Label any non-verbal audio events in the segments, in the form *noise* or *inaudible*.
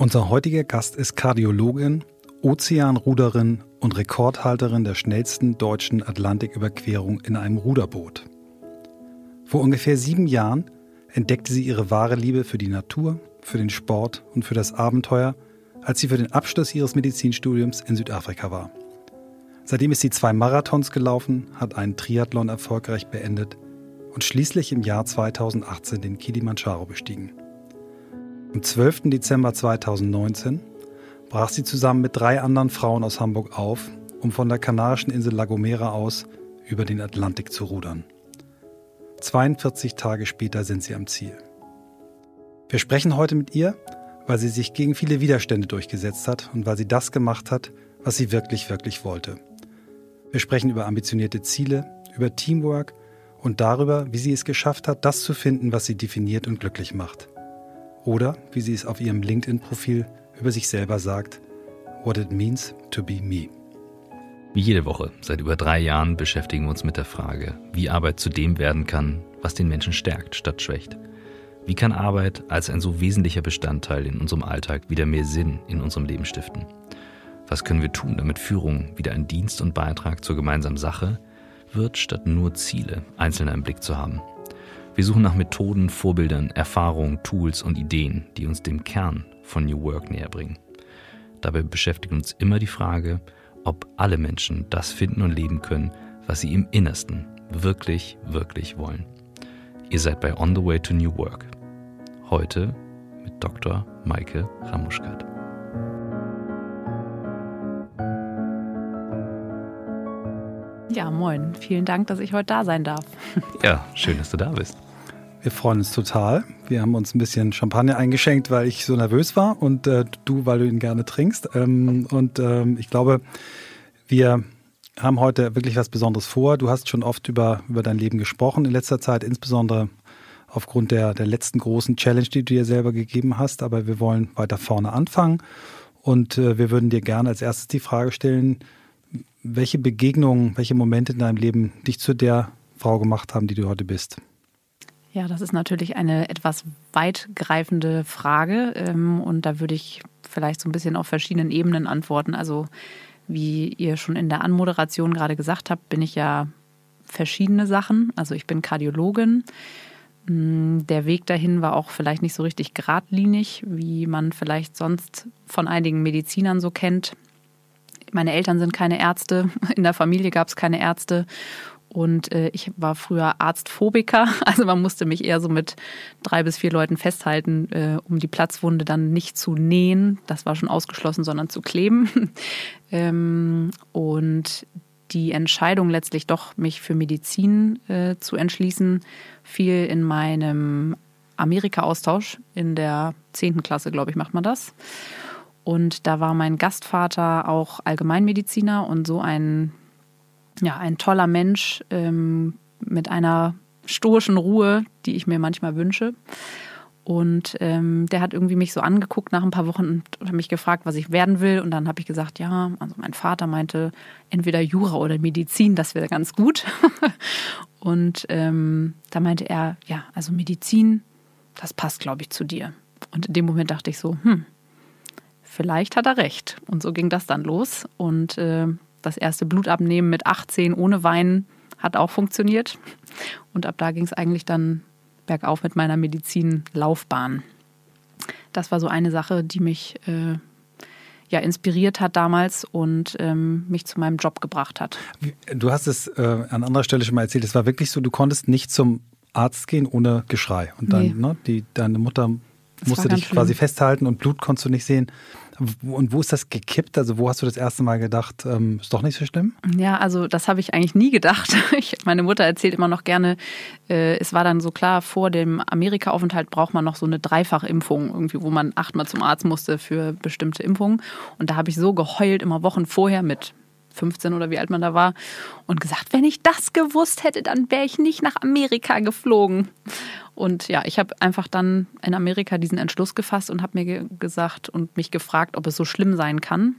Unser heutiger Gast ist Kardiologin, Ozeanruderin und Rekordhalterin der schnellsten deutschen Atlantiküberquerung in einem Ruderboot. Vor ungefähr sieben Jahren entdeckte sie ihre wahre Liebe für die Natur, für den Sport und für das Abenteuer, als sie für den Abschluss ihres Medizinstudiums in Südafrika war. Seitdem ist sie zwei Marathons gelaufen, hat einen Triathlon erfolgreich beendet und schließlich im Jahr 2018 den Kilimanjaro bestiegen. Am 12. Dezember 2019 brach sie zusammen mit drei anderen Frauen aus Hamburg auf, um von der kanarischen Insel La Gomera aus über den Atlantik zu rudern. 42 Tage später sind sie am Ziel. Wir sprechen heute mit ihr, weil sie sich gegen viele Widerstände durchgesetzt hat und weil sie das gemacht hat, was sie wirklich, wirklich wollte. Wir sprechen über ambitionierte Ziele, über Teamwork und darüber, wie sie es geschafft hat, das zu finden, was sie definiert und glücklich macht. Oder, wie sie es auf ihrem LinkedIn-Profil über sich selber sagt, What it means to be me. Wie jede Woche, seit über drei Jahren, beschäftigen wir uns mit der Frage, wie Arbeit zu dem werden kann, was den Menschen stärkt statt schwächt. Wie kann Arbeit als ein so wesentlicher Bestandteil in unserem Alltag wieder mehr Sinn in unserem Leben stiften? Was können wir tun, damit Führung wieder ein Dienst und Beitrag zur gemeinsamen Sache wird, statt nur Ziele einzelner im Blick zu haben? Wir suchen nach Methoden, Vorbildern, Erfahrungen, Tools und Ideen, die uns dem Kern von New Work näher bringen. Dabei beschäftigt uns immer die Frage, ob alle Menschen das finden und leben können, was sie im Innersten wirklich, wirklich wollen. Ihr seid bei On the Way to New Work. Heute mit Dr. Maike Ramuschkat. Ja, moin. Vielen Dank, dass ich heute da sein darf. Ja, schön, dass du da bist. Wir freuen uns total. Wir haben uns ein bisschen Champagner eingeschenkt, weil ich so nervös war und äh, du, weil du ihn gerne trinkst. Ähm, und ähm, ich glaube, wir haben heute wirklich was Besonderes vor. Du hast schon oft über, über dein Leben gesprochen in letzter Zeit, insbesondere aufgrund der, der letzten großen Challenge, die du dir selber gegeben hast. Aber wir wollen weiter vorne anfangen. Und äh, wir würden dir gerne als erstes die Frage stellen, welche Begegnungen, welche Momente in deinem Leben dich zu der Frau gemacht haben, die du heute bist? Ja, das ist natürlich eine etwas weitgreifende Frage ähm, und da würde ich vielleicht so ein bisschen auf verschiedenen Ebenen antworten. Also wie ihr schon in der Anmoderation gerade gesagt habt, bin ich ja verschiedene Sachen. Also ich bin Kardiologin. Mm, der Weg dahin war auch vielleicht nicht so richtig geradlinig, wie man vielleicht sonst von einigen Medizinern so kennt. Meine Eltern sind keine Ärzte, *laughs* in der Familie gab es keine Ärzte und äh, ich war früher Arztphobiker, *laughs* also man musste mich eher so mit drei bis vier Leuten festhalten, äh, um die Platzwunde dann nicht zu nähen. Das war schon ausgeschlossen, sondern zu kleben. *laughs* ähm, und die Entscheidung letztlich doch, mich für Medizin äh, zu entschließen, fiel in meinem Amerika-Austausch in der 10. Klasse, glaube ich, macht man das. Und da war mein Gastvater auch Allgemeinmediziner und so ein ja, ein toller Mensch ähm, mit einer stoischen Ruhe, die ich mir manchmal wünsche. Und ähm, der hat irgendwie mich so angeguckt nach ein paar Wochen und hat mich gefragt, was ich werden will. Und dann habe ich gesagt, ja, also mein Vater meinte, entweder Jura oder Medizin, das wäre ganz gut. *laughs* und ähm, da meinte er, ja, also Medizin, das passt, glaube ich, zu dir. Und in dem Moment dachte ich so, hm, vielleicht hat er recht. Und so ging das dann los. Und äh, das erste Blutabnehmen mit 18 ohne Wein hat auch funktioniert. Und ab da ging es eigentlich dann bergauf mit meiner Medizinlaufbahn. Das war so eine Sache, die mich äh, ja, inspiriert hat damals und ähm, mich zu meinem Job gebracht hat. Du hast es äh, an anderer Stelle schon mal erzählt, es war wirklich so, du konntest nicht zum Arzt gehen ohne Geschrei. Und dann, nee. ne, die, deine Mutter das musste dich quasi festhalten und Blut konntest du nicht sehen. Und wo ist das gekippt? Also wo hast du das erste Mal gedacht, ähm, ist doch nicht so schlimm? Ja, also das habe ich eigentlich nie gedacht. *laughs* Ich, meine Mutter erzählt immer noch gerne, äh, es war dann so klar, vor dem Amerika-Aufenthalt braucht man noch so eine Dreifachimpfung, irgendwie, wo man achtmal zum Arzt musste für bestimmte Impfungen. Und da habe ich so geheult, immer Wochen vorher mit 15 oder wie alt man da war, und gesagt, wenn ich das gewusst hätte, dann wäre ich nicht nach Amerika geflogen. Und ja, ich habe einfach dann in Amerika diesen Entschluss gefasst und habe mir ge gesagt und mich gefragt, ob es so schlimm sein kann.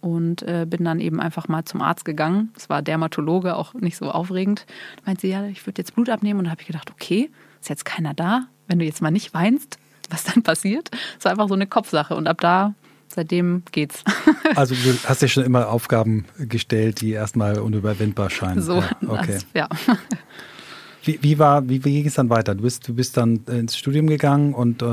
Und äh, bin dann eben einfach mal zum Arzt gegangen. Es war Dermatologe, auch nicht so aufregend. Da meinte sie, ja, ich würde jetzt Blut abnehmen. Und da habe ich gedacht, okay, ist jetzt keiner da. Wenn du jetzt mal nicht weinst, was dann passiert. Es war einfach so eine Kopfsache und ab da seitdem geht's. *laughs* Also du hast dir schon immer Aufgaben gestellt, die erstmal unüberwindbar scheinen. So, ja, okay. Das, ja. *laughs* Wie, wie, war, wie, wie ging es dann weiter? Du bist, du bist dann ins Studium gegangen und äh,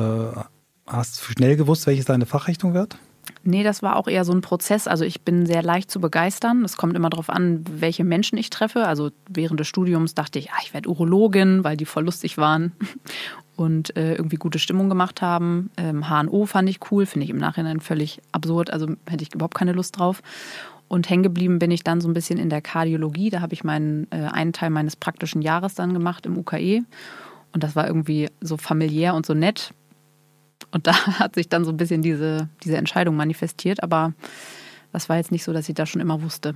hast schnell gewusst, welches deine Fachrichtung wird? Nee, das war auch eher so ein Prozess. Also ich bin sehr leicht zu begeistern. Es kommt immer darauf an, welche Menschen ich treffe. Also während des Studiums dachte ich, ah, ich werde Urologin, weil die voll lustig waren und äh, irgendwie gute Stimmung gemacht haben. Ähm, HNO fand ich cool, finde ich im Nachhinein völlig absurd. Also hätte ich überhaupt keine Lust drauf. Und hängen geblieben bin ich dann so ein bisschen in der Kardiologie. Da habe ich meinen, äh, einen Teil meines praktischen Jahres dann gemacht im UKE. Und das war irgendwie so familiär und so nett. Und *laughs* da hat sich dann so ein bisschen diese, diese Entscheidung manifestiert. Aber das war jetzt nicht so, dass ich das schon immer wusste.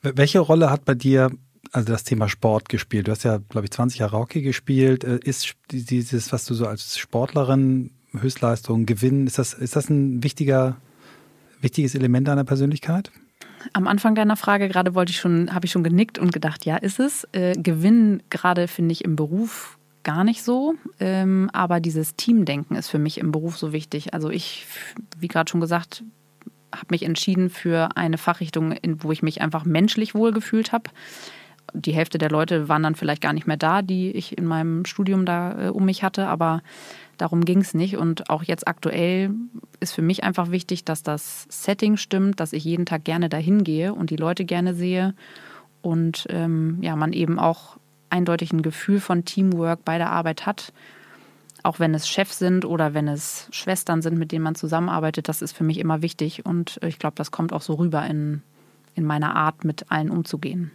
Welche Rolle hat bei dir also das Thema Sport gespielt? Du hast ja, glaube ich, 20 Jahre Hockey gespielt. Äh, ist dieses, was du so als Sportlerin, Höchstleistung, Gewinn, ist das, ist das ein wichtiger, wichtiges Element deiner Persönlichkeit? Am Anfang deiner Frage gerade wollte ich schon, habe ich schon genickt und gedacht, ja, ist es. Äh, Gewinn gerade finde ich im Beruf gar nicht so. Ähm, aber dieses Teamdenken ist für mich im Beruf so wichtig. Also ich, wie gerade schon gesagt, habe mich entschieden für eine Fachrichtung, in, wo ich mich einfach menschlich wohlgefühlt habe. Die Hälfte der Leute waren dann vielleicht gar nicht mehr da, die ich in meinem Studium da äh, um mich hatte, aber darum ging es nicht. Und auch jetzt aktuell ist für mich einfach wichtig, dass das Setting stimmt, dass ich jeden Tag gerne dahin gehe und die Leute gerne sehe und ähm, ja, man eben auch eindeutig ein Gefühl von Teamwork bei der Arbeit hat. Auch wenn es Chefs sind oder wenn es Schwestern sind, mit denen man zusammenarbeitet, das ist für mich immer wichtig. Und ich glaube, das kommt auch so rüber in, in meiner Art, mit allen umzugehen.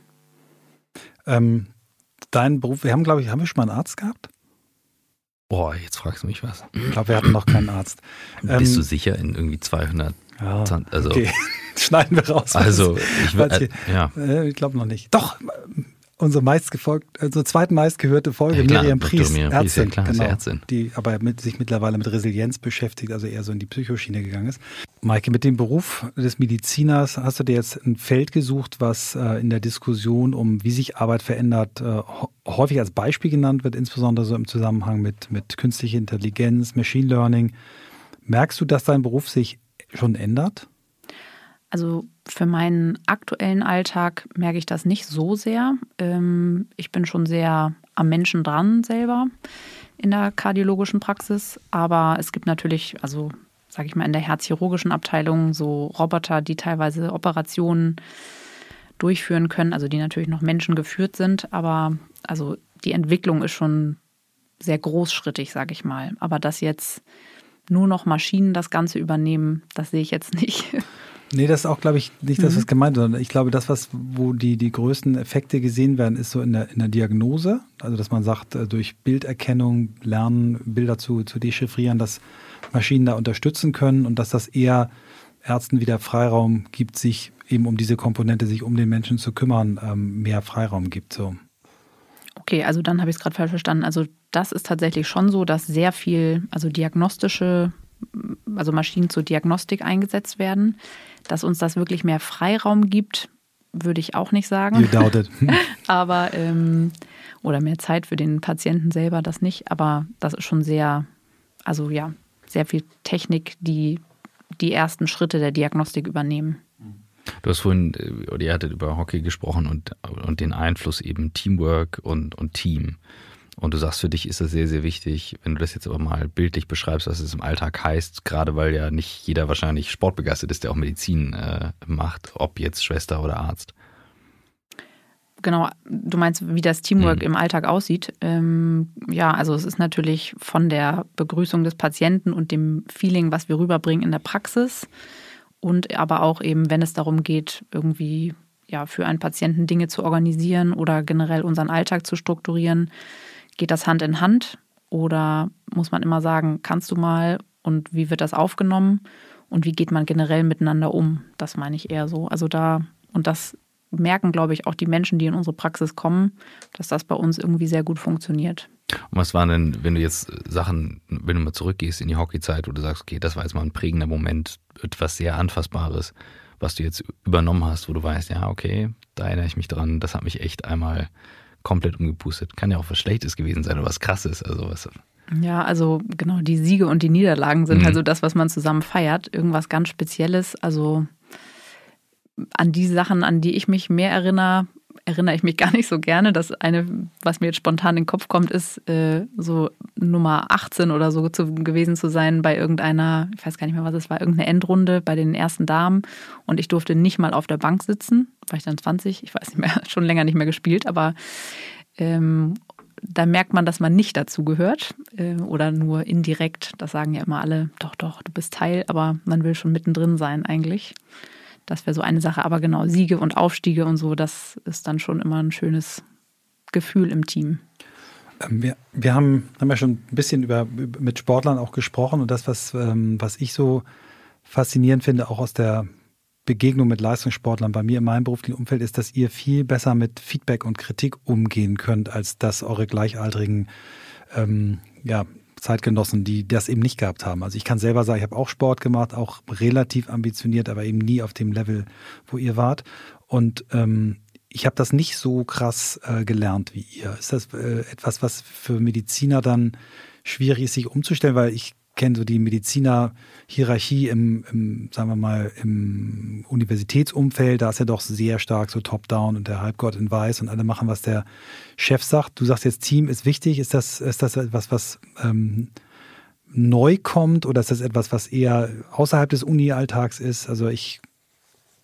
Ähm, dein Beruf, wir haben, glaube ich, haben wir schon mal einen Arzt gehabt? Boah, jetzt fragst du mich was. Ich glaube, wir hatten noch keinen Arzt. Bist ähm, du sicher in irgendwie 200? Ja, also, okay, *laughs* schneiden wir raus. Also, *laughs* ich, äh, ja. Äh, ich glaube noch nicht. Doch, unsere meistgefolgt, also zweitmeistgehörte Folge, ja, klar, Miriam Pries, Miriam Ärztin, ja, genau, Ärztin. die aber mit, sich mittlerweile mit Resilienz beschäftigt, also eher so in die Psychoschiene gegangen ist. Maike, mit dem Beruf des Mediziners hast du dir jetzt ein Feld gesucht, was äh, in der Diskussion um, wie sich Arbeit verändert, äh, häufig als Beispiel genannt wird, insbesondere so im Zusammenhang mit, mit künstlicher Intelligenz, Machine Learning. Merkst du, dass dein Beruf sich schon ändert? Also für meinen aktuellen Alltag merke ich das nicht so sehr. Ähm, ich bin schon sehr am Menschen dran selber in der kardiologischen Praxis, aber es gibt natürlich, also sage ich mal, in der herzchirurgischen Abteilung so Roboter, die teilweise Operationen durchführen können, also die natürlich noch menschengeführt sind, aber also die Entwicklung ist schon sehr großschrittig, sage ich mal. Aber dass jetzt nur noch Maschinen das Ganze übernehmen, das sehe ich jetzt nicht. *laughs* Nee, das ist auch, glaube ich, nicht das, was mhm. gemeint ist, sondern ich glaube, das, was, wo die, die größten Effekte gesehen werden, ist so in der, in der Diagnose. Also, dass man sagt, äh, durch Bilderkennung lernen, Bilder zu, zu dechiffrieren, dass Maschinen da unterstützen können und dass das eher Ärzten wieder Freiraum gibt, sich eben um diese Komponente, sich um den Menschen zu kümmern, ähm, mehr Freiraum gibt. So. Okay, also dann habe ich es gerade falsch verstanden. Also das ist tatsächlich schon so, dass sehr viel, also diagnostische also Maschinen zur Diagnostik eingesetzt werden. Dass uns das wirklich mehr Freiraum gibt, würde ich auch nicht sagen. You doubt it. aber, ähm, oder mehr Zeit für den Patienten selber, das nicht. Aber das ist schon sehr, also ja, sehr viel Technik, die die ersten Schritte der Diagnostik übernehmen. Du hast vorhin, äh, oder ihr hattet über Hockey gesprochen und, und den Einfluss eben Teamwork und, und Team. Und du sagst, für dich ist das sehr, sehr wichtig, wenn du das jetzt aber mal bildlich beschreibst, was es im Alltag heißt, gerade weil ja nicht jeder wahrscheinlich sportbegeistert ist, der auch Medizin äh, macht, ob jetzt Schwester oder Arzt. Genau, du meinst, wie das Teamwork mhm. im Alltag aussieht. Ähm, ja, also es ist natürlich von der Begrüßung des Patienten und dem Feeling, was wir rüberbringen in der Praxis und aber auch eben, wenn es darum geht, irgendwie ja für einen Patienten Dinge zu organisieren oder generell unseren Alltag zu strukturieren, Geht das Hand in Hand oder muss man immer sagen, kannst du mal und wie wird das aufgenommen und wie geht man generell miteinander um? Das meine ich eher so. Also da, und das merken, glaube ich, auch die Menschen, die in unsere Praxis kommen, dass das bei uns irgendwie sehr gut funktioniert. Und was waren denn, wenn du jetzt Sachen, wenn du mal zurückgehst in die Hockeyzeit, wo du sagst, okay, das war jetzt mal ein prägender Moment, etwas sehr Anfassbares, was du jetzt übernommen hast, wo du weißt, ja, okay, da erinnere ich mich dran, das hat mich echt einmal komplett umgepustet. Kann ja auch was Schlechtes gewesen sein oder was Krasses. Also was. Ja, also genau, die Siege und die Niederlagen sind Mhm. also das, was man zusammen feiert. Irgendwas ganz Spezielles. Also an die Sachen, an die ich mich mehr erinnere, erinnere ich mich gar nicht so gerne. Das eine, was mir jetzt spontan in den Kopf kommt, ist äh, so Nummer 18 oder so zu, gewesen zu sein bei irgendeiner, ich weiß gar nicht mehr, was es war, irgendeine Endrunde bei den ersten Damen. Und ich durfte nicht mal auf der Bank sitzen. War ich dann 20? Ich weiß nicht mehr, *laughs* schon länger nicht mehr gespielt, aber ähm, da merkt man, dass man nicht dazu gehört äh, oder nur indirekt. Das sagen ja immer alle, doch, doch, du bist Teil, aber man will schon mittendrin sein eigentlich. Das wäre so eine Sache. Aber genau, Siege und Aufstiege und so, das ist dann schon immer ein schönes Gefühl im Team. Ähm, Wir, wir haben, haben ja schon ein bisschen über, mit Sportlern auch gesprochen und das, was, ähm, was ich so faszinierend finde, auch aus der Begegnung mit Leistungssportlern bei mir in meinem beruflichen Umfeld, ist, dass ihr viel besser mit Feedback und Kritik umgehen könnt, als das eure gleichaltrigen ähm, ja, Zeitgenossen, die das eben nicht gehabt haben. Also ich kann selber sagen, ich habe auch Sport gemacht, auch relativ ambitioniert, aber eben nie auf dem Level, wo ihr wart. Und ähm, ich habe das nicht so krass äh, gelernt wie ihr. Ist das äh, etwas, was für Mediziner dann schwierig ist, sich umzustellen? Weil ich kenne so die Mediziner-Hierarchie im, im, sagen wir mal, im Universitätsumfeld. Da ist ja doch sehr stark so top-down und der Halbgott in Weiß und alle machen, was der Chef sagt. Du sagst jetzt, Team ist wichtig. Ist das, ist das etwas, was ähm, neu kommt oder ist das etwas, was eher außerhalb des Uni-Alltags ist? Also ich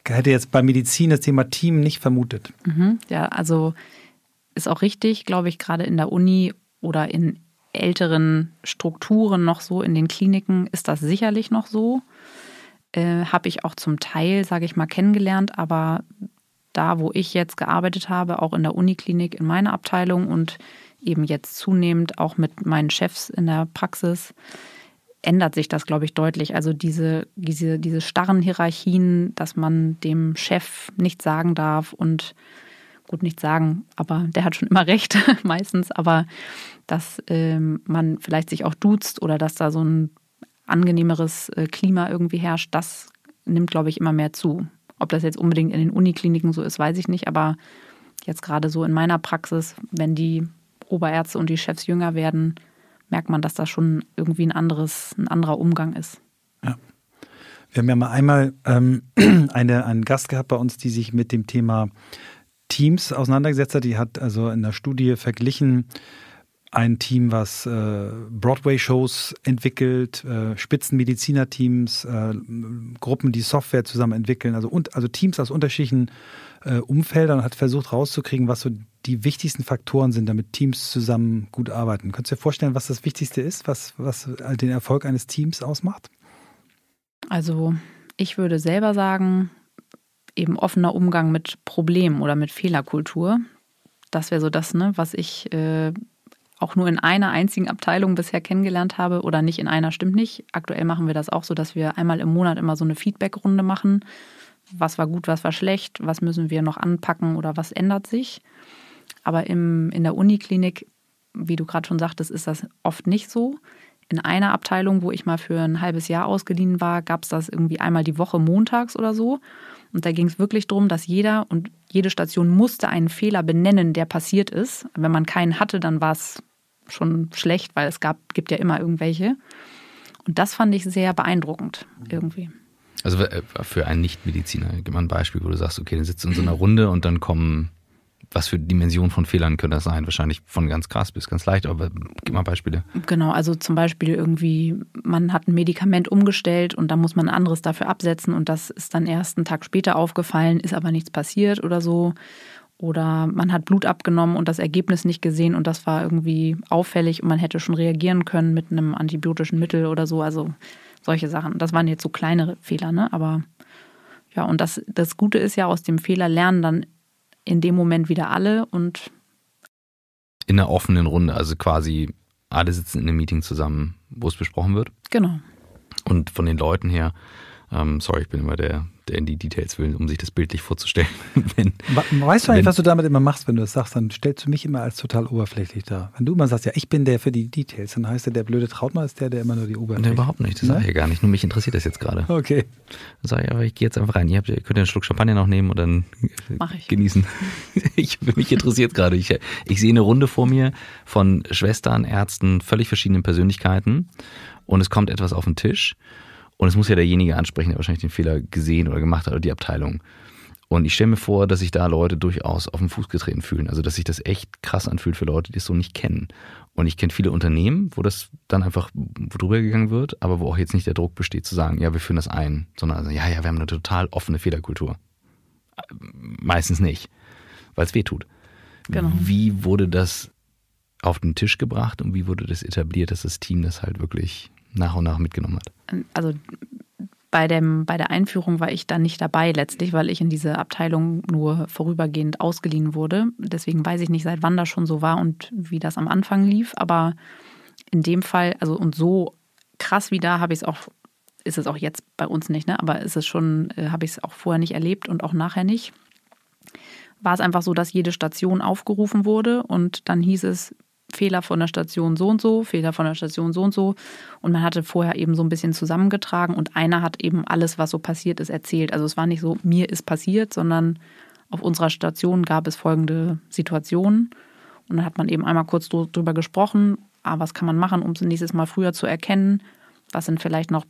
hätte jetzt bei Medizin das Thema Team nicht vermutet. Mhm, ja, also ist auch richtig, glaube ich, gerade in der Uni oder in älteren Strukturen noch so, in den Kliniken ist das sicherlich noch so. Äh, habe ich auch zum Teil, sage ich mal, kennengelernt, aber da, wo ich jetzt gearbeitet habe, auch in der Uniklinik in meiner Abteilung und eben jetzt zunehmend auch mit meinen Chefs in der Praxis, ändert sich das, glaube ich, deutlich. Also diese, diese, diese starren Hierarchien, dass man dem Chef nichts sagen darf und gut nicht sagen, aber der hat schon immer *laughs* recht, meistens, aber dass ähm, man vielleicht sich auch duzt oder dass da so ein angenehmeres äh, Klima irgendwie herrscht, das nimmt, glaube ich, immer mehr zu. Ob das jetzt unbedingt in den Unikliniken so ist, weiß ich nicht, aber jetzt gerade so in meiner Praxis, wenn die Oberärzte und die Chefs jünger werden, merkt man, dass das schon irgendwie ein anderes, ein anderer Umgang ist. Ja. Wir haben ja mal einmal ähm, *clears throat* eine, einen Gast gehabt bei uns, die sich mit dem Thema Teams auseinandergesetzt hat. Die hat also in der Studie verglichen ein Team, was äh, Broadway-Shows entwickelt, äh, Spitzenmedizinerteams, äh, Gruppen, die Software zusammen entwickeln, also, und, also Teams aus unterschiedlichen äh, Umfeldern hat versucht rauszukriegen, was so die wichtigsten Faktoren sind, damit Teams zusammen gut arbeiten. Könntest du dir vorstellen, was das Wichtigste ist, was, was den Erfolg eines Teams ausmacht? Also ich würde selber sagen, eben offener Umgang mit Problemen oder mit Fehlerkultur. Das wäre so das, ne, was ich äh, auch nur in einer einzigen Abteilung bisher kennengelernt habe oder nicht in einer, stimmt nicht. Aktuell machen wir das auch so, dass wir einmal im Monat immer so eine Feedbackrunde machen. Was war gut, was war schlecht, was müssen wir noch anpacken oder was ändert sich. Aber im, in der Uniklinik, wie du gerade schon sagtest, ist das oft nicht so. In einer Abteilung, wo ich mal für ein halbes Jahr ausgeliehen war, gab es das irgendwie einmal die Woche montags oder so. Und da ging es wirklich darum, dass jeder und jede Station musste einen Fehler benennen, der passiert ist. Wenn man keinen hatte, dann war es schon schlecht, weil es gab, gibt ja immer irgendwelche. Und das fand ich sehr beeindruckend irgendwie. Also äh, für einen Nichtmediziner, gib mal ein Beispiel, wo du sagst, okay, dann sitzt du in so einer Runde und dann kommen, was für Dimensionen von Fehlern können das sein? Wahrscheinlich von ganz krass bis ganz leicht, aber gib mal Beispiele. Genau, also zum Beispiel irgendwie, man hat ein Medikament umgestellt und dann muss man ein anderes dafür absetzen und das ist dann erst einen Tag später aufgefallen, ist aber nichts passiert oder so. Oder man hat Blut abgenommen und das Ergebnis nicht gesehen und das war irgendwie auffällig und man hätte schon reagieren können mit einem antibiotischen Mittel oder so. Also solche Sachen. Das waren jetzt so kleinere Fehler, ne? Aber ja, und das, das Gute ist ja, aus dem Fehler lernen dann in dem Moment wieder alle und In einer offenen Runde, also quasi alle sitzen in einem Meeting zusammen, wo es besprochen wird. genau. Und von den Leuten her, Ähm, sorry, ich bin immer der, der in die Details will, um sich das bildlich vorzustellen. *laughs* wenn, weißt du eigentlich, wenn, was du damit immer machst, wenn du das sagst, dann stellst du mich immer als total oberflächlich dar. Wenn du immer sagst, ja, ich bin der für die Details, dann heißt der, der blöde Trautmann ist der, der immer nur die Oberfläche. Nee, überhaupt nicht, das ne? sage ich ja gar nicht. Nur mich interessiert das jetzt gerade. Okay. Dann sage ich, aber ich gehe jetzt einfach rein. Ihr, habt, ihr könnt einen Schluck Champagner noch nehmen und dann ich. genießen. *laughs* ich, mich interessiert gerade. Ich, ich sehe eine Runde vor mir von Schwestern, Ärzten, völlig verschiedenen Persönlichkeiten und es kommt etwas auf den Tisch und es muss ja derjenige ansprechen, der wahrscheinlich den Fehler gesehen oder gemacht hat oder die Abteilung. Und ich stelle mir vor, dass sich da Leute durchaus auf den Fuß getreten fühlen. Also, dass sich das echt krass anfühlt für Leute, die es so nicht kennen. Und ich kenne viele Unternehmen, wo das dann einfach drüber gegangen wird, aber wo auch jetzt nicht der Druck besteht zu sagen, ja, wir führen das ein, sondern also, ja, ja, wir haben eine total offene Fehlerkultur. Meistens nicht, weil es weh tut. Genau. Wie wurde das auf den Tisch gebracht und wie wurde das etabliert, dass das Team das halt wirklich nach und nach mitgenommen hat? Also bei, dem, bei der Einführung war ich dann nicht dabei letztlich, weil ich in diese Abteilung nur vorübergehend ausgeliehen wurde. Deswegen weiß ich nicht, seit wann das schon so war und wie das am Anfang lief. Aber in dem Fall, also und so krass wie da habe ich es auch, ist es auch jetzt bei uns nicht, ne? aber ist es schon, äh, habe ich es auch vorher nicht erlebt und auch nachher nicht. War es einfach so, dass jede Station aufgerufen wurde und dann hieß es, Fehler von der Station so und so, Fehler von der Station so und so. Und man hatte vorher eben so ein bisschen zusammengetragen und einer hat eben alles, was so passiert ist, erzählt. Also es war nicht so, mir ist passiert, sondern auf unserer Station gab es folgende Situationen. Und dann hat man eben einmal kurz drüber gesprochen, ah, was kann man machen, um es nächstes Mal früher zu erkennen? Was sind vielleicht noch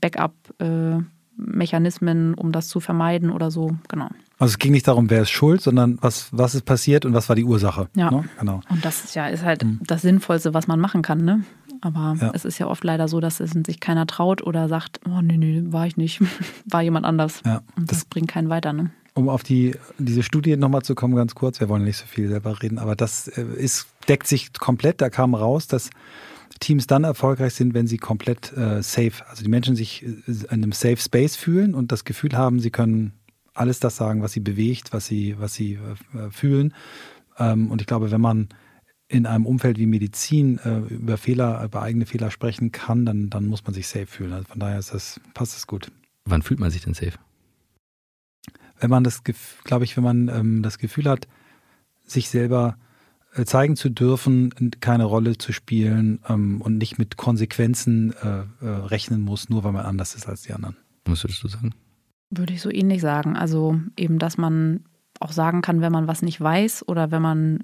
Backup-Mechanismen, um das zu vermeiden oder so? Genau. Also es ging nicht darum, wer ist schuld, sondern was, was ist passiert und was war die Ursache. Ja, ne? genau. Und das ist ja ist halt mhm. das Sinnvollste, was man machen kann. Ne? Aber ja. es ist ja oft leider so, dass es sich keiner traut oder sagt, oh nee, nee, war ich nicht, *laughs* war jemand anders. Ja. Und das, das bringt keinen weiter. Ne? Um auf die, diese Studie nochmal zu kommen, ganz kurz, wir wollen nicht so viel selber reden, aber das äh, ist, deckt sich komplett, da kam raus, dass Teams dann erfolgreich sind, wenn sie komplett äh, safe, also die Menschen sich äh, in einem Safe Space fühlen und das Gefühl haben, sie können alles das sagen, was sie bewegt, was sie, was sie äh, fühlen. Ähm, und ich glaube, wenn man in einem Umfeld wie Medizin äh, über Fehler, über eigene Fehler sprechen kann, dann, dann muss man sich safe fühlen. Also von daher ist das, passt das gut. Wann fühlt man sich denn safe? Wenn man das, glaube ich, wenn man ähm, das Gefühl hat, sich selber äh, zeigen zu dürfen, keine Rolle zu spielen ähm, und nicht mit Konsequenzen äh, äh, rechnen muss, nur weil man anders ist als die anderen. Was würdest du sagen? Würde ich so ähnlich sagen. Also eben, dass man auch sagen kann, wenn man was nicht weiß oder wenn man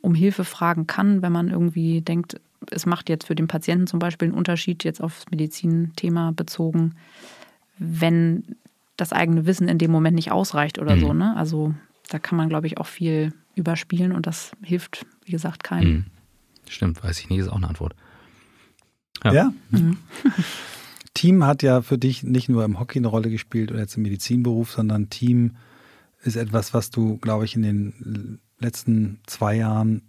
um Hilfe fragen kann, wenn man irgendwie denkt, es macht jetzt für den Patienten zum Beispiel einen Unterschied, jetzt aufs Medizinthema bezogen, wenn das eigene Wissen in dem Moment nicht ausreicht oder mhm. so. Ne? Also da kann man, glaube ich, auch viel überspielen und das hilft, wie gesagt, keinem. Mhm. Stimmt, weiß ich nicht, ist auch eine Antwort. Ja. ja? Mhm. *laughs* Team hat ja für dich nicht nur im Hockey eine Rolle gespielt oder jetzt im Medizinberuf, sondern Team ist etwas, was du, glaube ich, in den letzten zwei Jahren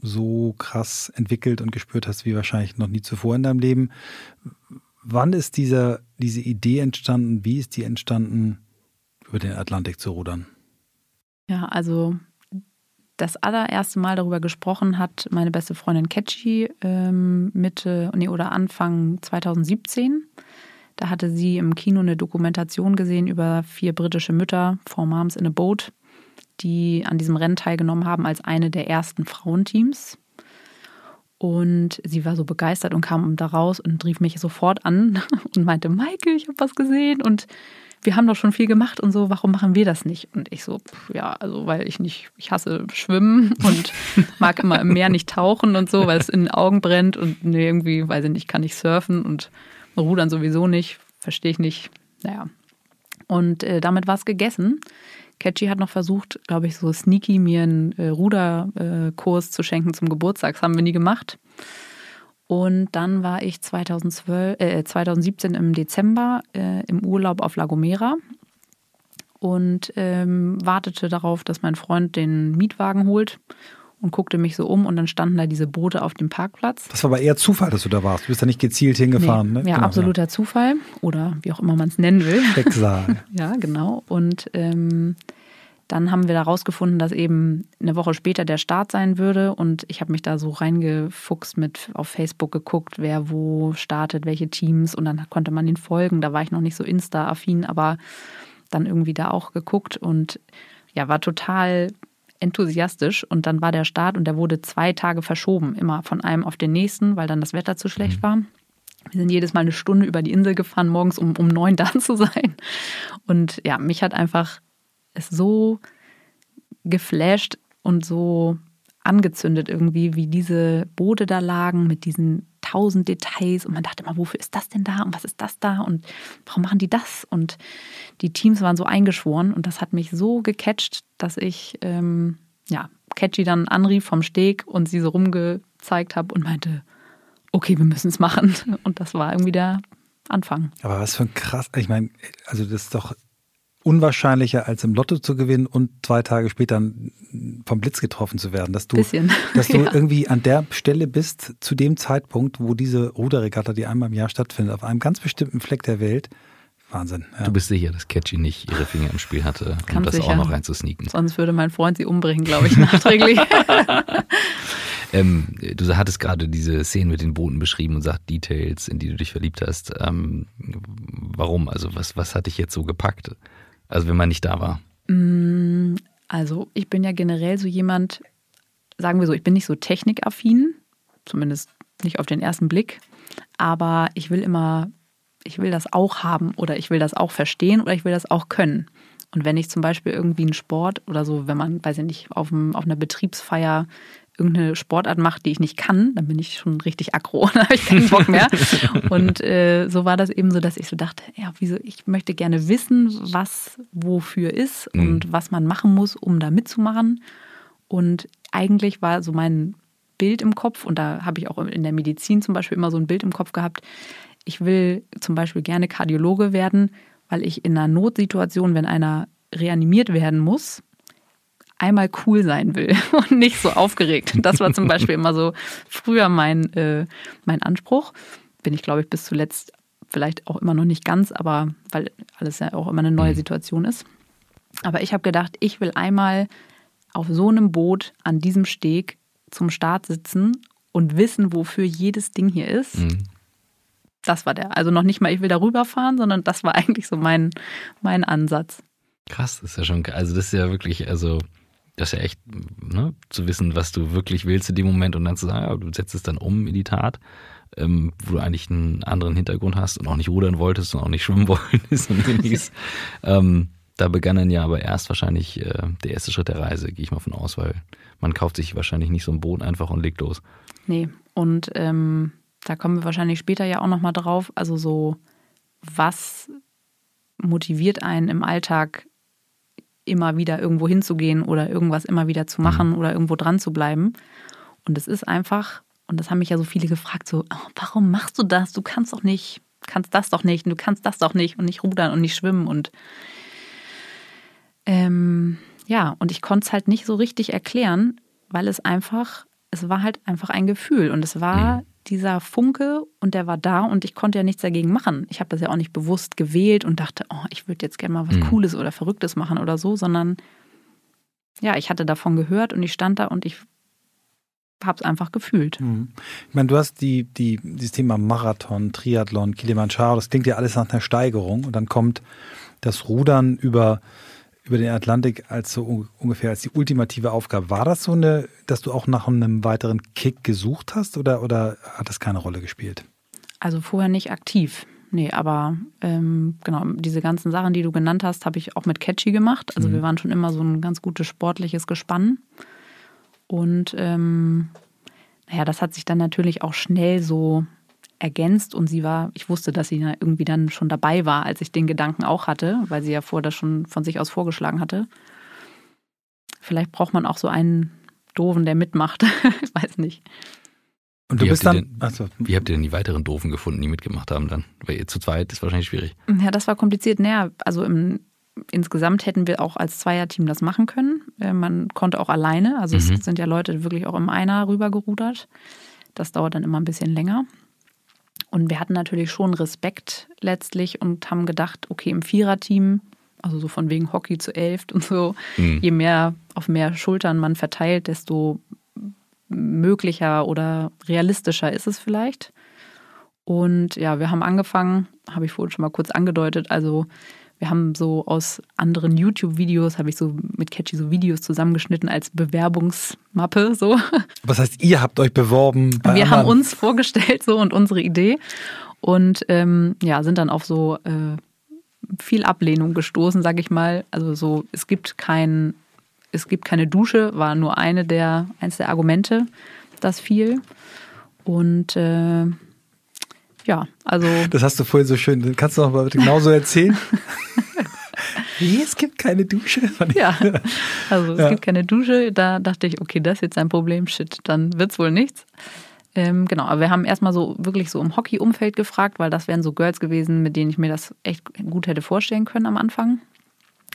so krass entwickelt und gespürt hast, wie wahrscheinlich noch nie zuvor in deinem Leben. Wann ist dieser, diese Idee entstanden? Wie ist die entstanden, über den Atlantik zu rudern? Ja, also das allererste Mal darüber gesprochen hat meine beste Freundin Catchy ähm, Mitte nee, oder Anfang 2017. Da hatte sie im Kino eine Dokumentation gesehen über vier britische Mütter, Four Moms in a Boat, die an diesem Rennen teilgenommen haben als eine der ersten Frauenteams. Und sie war so begeistert und kam da raus und rief mich sofort an *laughs* und meinte, Maike, ich habe was gesehen und wir haben doch schon viel gemacht und so, warum machen wir das nicht? Und ich so, ja, also weil ich nicht, ich hasse Schwimmen *laughs* und mag immer im Meer nicht tauchen und so, weil es in den Augen brennt und nee, irgendwie, weiß ich nicht, kann ich surfen und Rudern sowieso nicht, verstehe ich nicht. Naja. Und äh, damit war es gegessen. Catchy hat noch versucht, glaube ich, so sneaky mir einen äh, Ruderkurs äh, zu schenken zum Geburtstag. Das haben wir nie gemacht. Und dann war ich 2012, äh, 2017 im Dezember äh, im Urlaub auf La Gomera und ähm, wartete darauf, dass mein Freund den Mietwagen holt und guckte mich so um und dann standen da diese Boote auf dem Parkplatz. Das war aber eher Zufall, dass du da warst. Du bist da nicht gezielt hingefahren. Nee, ne? Ja, genau, absoluter ja. Zufall oder wie auch immer man es nennen will. Schicksal. *laughs* ja, genau. Und ähm, dann haben wir da rausgefunden, dass eben eine Woche später der Start sein würde. Und ich habe mich da so reingefuchst mit auf Facebook geguckt, wer wo startet, welche Teams. Und dann konnte man den folgen. Da war ich noch nicht so Insta-affin, aber dann irgendwie da auch geguckt und ja, war total enthusiastisch. Und dann war der Start und der wurde zwei Tage verschoben, immer von einem auf den nächsten, weil dann das Wetter zu schlecht mhm. war. Wir sind jedes Mal eine Stunde über die Insel gefahren, morgens um, um neun *laughs* da zu sein. Und ja, mich hat einfach es so geflasht und so angezündet irgendwie, wie diese Boote da lagen mit diesen tausend Details und man dachte immer, wofür ist das denn da und was ist das da und warum machen die das? Und die Teams waren so eingeschworen und das hat mich so gecatcht, dass ich ähm, ja Catchy dann anrief vom Steg und sie so rumgezeigt habe und meinte, okay, wir müssen es machen. *laughs* Und das war irgendwie der Anfang. Aber was für ein krass, ich meine, also das ist doch unwahrscheinlicher, als im Lotto zu gewinnen und zwei Tage später vom Blitz getroffen zu werden. Dass du, Bisschen. *laughs* Dass du ja. irgendwie an der Stelle bist, zu dem Zeitpunkt, wo diese Ruderregatta, die einmal im Jahr stattfindet, auf einem ganz bestimmten Fleck der Welt. Wahnsinn. Ja. Du bist sicher, dass Catchy nicht ihre Finger im Spiel hatte, um das sicher. auch noch reinzusneaken. Sonst würde mein Freund sie umbringen, glaube ich, *laughs* nachträglich. *laughs* ähm, du hattest gerade diese Szene mit den Booten beschrieben und sagt Details, in die du dich verliebt hast. Ähm, warum? Also was, was hat dich jetzt so gepackt? Also wenn man nicht da war. Mm, also ich bin ja generell so jemand, sagen wir so, ich bin nicht so technikaffin, zumindest nicht auf den ersten Blick, aber ich will immer, ich will das auch haben oder ich will das auch verstehen oder ich will das auch können. Und wenn ich zum Beispiel irgendwie einen Sport oder so, wenn man, weiß ich nicht, auf, einem, auf einer Betriebsfeier irgendeine Sportart macht, die ich nicht kann, dann bin ich schon richtig aggro, *laughs* dann habe ich keinen Bock mehr. *laughs* Und äh, so war das eben so, dass ich so dachte, ja, wieso, ich möchte gerne wissen, was wofür ist mhm. und was man machen muss, um da mitzumachen. Und eigentlich war so mein Bild im Kopf, und da habe ich auch in der Medizin zum Beispiel immer so ein Bild im Kopf gehabt, ich will zum Beispiel gerne Kardiologe werden, weil ich in einer Notsituation, wenn einer reanimiert werden muss, einmal cool sein will *laughs* und nicht so aufgeregt. Das war zum Beispiel immer so früher mein, äh, mein Anspruch. Bin ich, glaube ich, bis zuletzt vielleicht auch immer noch nicht ganz, aber weil alles ja auch immer eine neue mhm. Situation ist. Aber ich habe gedacht, ich will einmal auf so einem Boot an diesem Steg zum Start sitzen und wissen, wofür jedes Ding hier ist. Mhm. Das war der. Also noch nicht mal, ich will darüber fahren, sondern das war *laughs* eigentlich so mein, mein Ansatz. Krass, das ist ja schon, also das ist ja wirklich, also das ist ja echt, ne, zu wissen, was du wirklich willst in dem Moment und dann zu sagen, ja, du setzt es dann um in die Tat, ähm, wo du eigentlich einen anderen Hintergrund hast und auch nicht rudern wolltest und auch nicht *laughs* schwimmen wolltest und ähnliches. *laughs* ähm, da begann dann ja aber erst wahrscheinlich äh, der erste Schritt der Reise, gehe ich mal von aus, weil man kauft sich wahrscheinlich nicht so ein Boot einfach und legt los. Nee, und ähm, da kommen wir wahrscheinlich später ja auch nochmal drauf. Also so, was motiviert einen im Alltag immer wieder irgendwo hinzugehen oder irgendwas immer wieder zu machen mhm. oder irgendwo dran zu bleiben. Und es ist einfach, und das haben mich ja so viele gefragt, so, oh, warum machst du das? Du kannst doch nicht, kannst das doch nicht, du kannst das doch nicht und nicht rudern und nicht schwimmen und ähm, ja, und ich konnte es halt nicht so richtig erklären, weil es einfach, es war halt einfach ein Gefühl und es war mhm dieser Funke und der war da und ich konnte ja nichts dagegen machen. Ich habe das ja auch nicht bewusst gewählt und dachte, oh, ich würde jetzt gerne mal was mhm. Cooles oder Verrücktes machen oder so, sondern ja, ich hatte davon gehört und ich stand da und ich habe es einfach gefühlt. Mhm. Ich meine, du hast die, die, dieses Thema Marathon, Triathlon, Kilimanjaro, das klingt ja alles nach einer Steigerung und dann kommt das Rudern über über den Atlantik als so ungefähr als die ultimative Aufgabe. War das so eine, dass du auch nach einem weiteren Kick gesucht hast oder, oder hat das keine Rolle gespielt? Also vorher nicht aktiv. Nee, aber ähm, genau, diese ganzen Sachen, die du genannt hast, habe ich auch mit Catchy gemacht. Also mhm. wir waren schon immer so ein ganz gutes sportliches Gespann. Und ähm, naja, das hat sich dann natürlich auch schnell so ergänzt und sie war, ich wusste, dass sie irgendwie dann schon dabei war, als ich den Gedanken auch hatte, weil sie ja vorher das schon von sich aus vorgeschlagen hatte. Vielleicht braucht man auch so einen Doofen, der mitmacht. *laughs* ich weiß nicht. Und du wie bist dann. Denn, achso. Wie habt ihr denn die weiteren Doofen gefunden, die mitgemacht haben dann? Weil ihr zu zweit ist wahrscheinlich schwierig. Ja, das war kompliziert. Naja, also im, insgesamt hätten wir auch als Zweierteam das machen können. Äh, man konnte auch alleine. Also mhm. es sind ja Leute wirklich auch im Einer rübergerudert. Das dauert dann immer ein bisschen länger. Und wir hatten natürlich schon Respekt letztlich und haben gedacht, okay, im Viererteam Also so von wegen Hockey zu elft und so. Mhm. Je mehr auf mehr Schultern man verteilt, desto möglicher oder realistischer ist es vielleicht. Und ja, wir haben angefangen, habe ich vorhin schon mal kurz angedeutet, also wir haben so aus anderen YouTube-Videos, habe ich so mit Catchy so Videos zusammengeschnitten als Bewerbungsmappe. So. Was heißt, ihr habt euch beworben? wir anderen? haben uns vorgestellt so und unsere Idee und ähm, ja, sind dann auf so äh, viel Ablehnung gestoßen, sage ich mal. Also so, es gibt kein, es gibt keine Dusche, war nur eine der, eins der Argumente, das viel. Und äh, ja, also. Das hast du vorhin so schön, kannst du noch mal bitte genauso erzählen? *laughs* Wie, es gibt keine Dusche? Ja, also es ja. gibt keine Dusche. Da dachte ich, okay, das ist jetzt ein Problem, shit, dann wird es wohl nichts. Ähm, genau, aber wir haben erstmal so wirklich so im Hockey-Umfeld gefragt, weil das wären so Girls gewesen, mit denen ich mir das echt gut hätte vorstellen können am Anfang.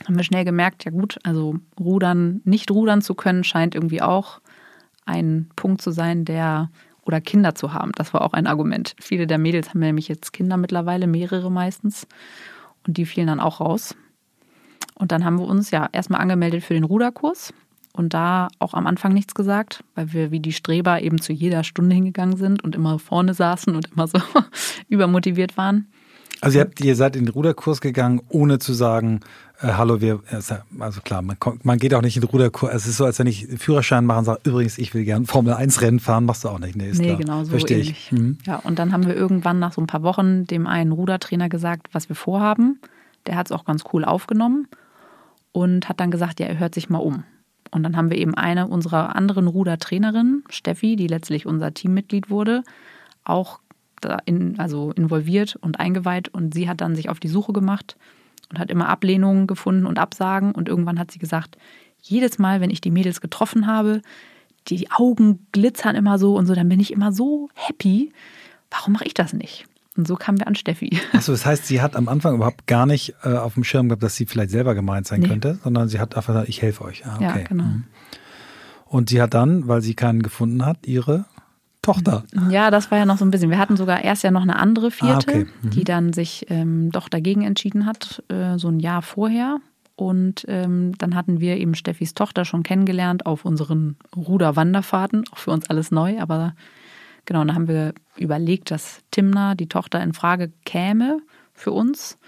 Haben wir schnell gemerkt, ja gut, also rudern, nicht rudern zu können, scheint irgendwie auch ein Punkt zu sein, der oder Kinder zu haben. Das war auch ein Argument. Viele der Mädels haben nämlich jetzt Kinder mittlerweile, mehrere meistens. Und die fielen dann auch raus. Und dann haben wir uns ja erstmal angemeldet für den Ruderkurs und da auch am Anfang nichts gesagt, weil wir wie die Streber eben zu jeder Stunde hingegangen sind und immer vorne saßen und immer so *laughs* übermotiviert waren. Also ihr, habt, ihr seid in den Ruderkurs gegangen, ohne zu sagen, äh, hallo, wir, also klar, man, man geht auch nicht in den Ruderkurs. Es ist so, als wenn ich Führerschein mache und sage, übrigens, ich will gerne Formel 1 Rennen fahren, machst du auch nicht. Nee, ist nee klar. genau so Verstehe ähnlich. Ich. Mhm. Ja, und dann haben wir irgendwann nach so ein paar Wochen dem einen Rudertrainer gesagt, was wir vorhaben. Der hat es auch ganz cool aufgenommen und hat dann gesagt, ja, er hört sich mal um. Und dann haben wir eben eine unserer anderen Rudertrainerinnen, Steffi, die letztlich unser Teammitglied wurde, auch in, also involviert und eingeweiht. Und sie hat dann sich auf die Suche gemacht und hat immer Ablehnungen gefunden und Absagen. Und irgendwann hat sie gesagt, jedes Mal, wenn ich die Mädels getroffen habe, die Augen glitzern immer so und so, dann bin ich immer so happy. Warum mache ich das nicht? Und so kamen wir an Steffi. Achso, das heißt, sie hat am Anfang überhaupt gar nicht äh, auf dem Schirm gehabt, dass sie vielleicht selber gemeint sein nee. könnte, sondern sie hat einfach gesagt, ich helfe euch. Ah, okay. Ja, genau. Mhm. Und sie hat dann, weil sie keinen gefunden hat, ihre Tochter. Ja, das war ja noch so ein bisschen. Wir hatten sogar erst ja noch eine andere vierte, ah, okay. mhm. die dann sich ähm, doch dagegen entschieden hat, äh, so ein Jahr vorher. Und ähm, dann hatten wir eben Steffis Tochter schon kennengelernt auf unseren Ruderwanderfahrten. Auch für uns alles neu, aber genau, dann haben wir überlegt, dass Timna, die Tochter, in Frage käme für uns.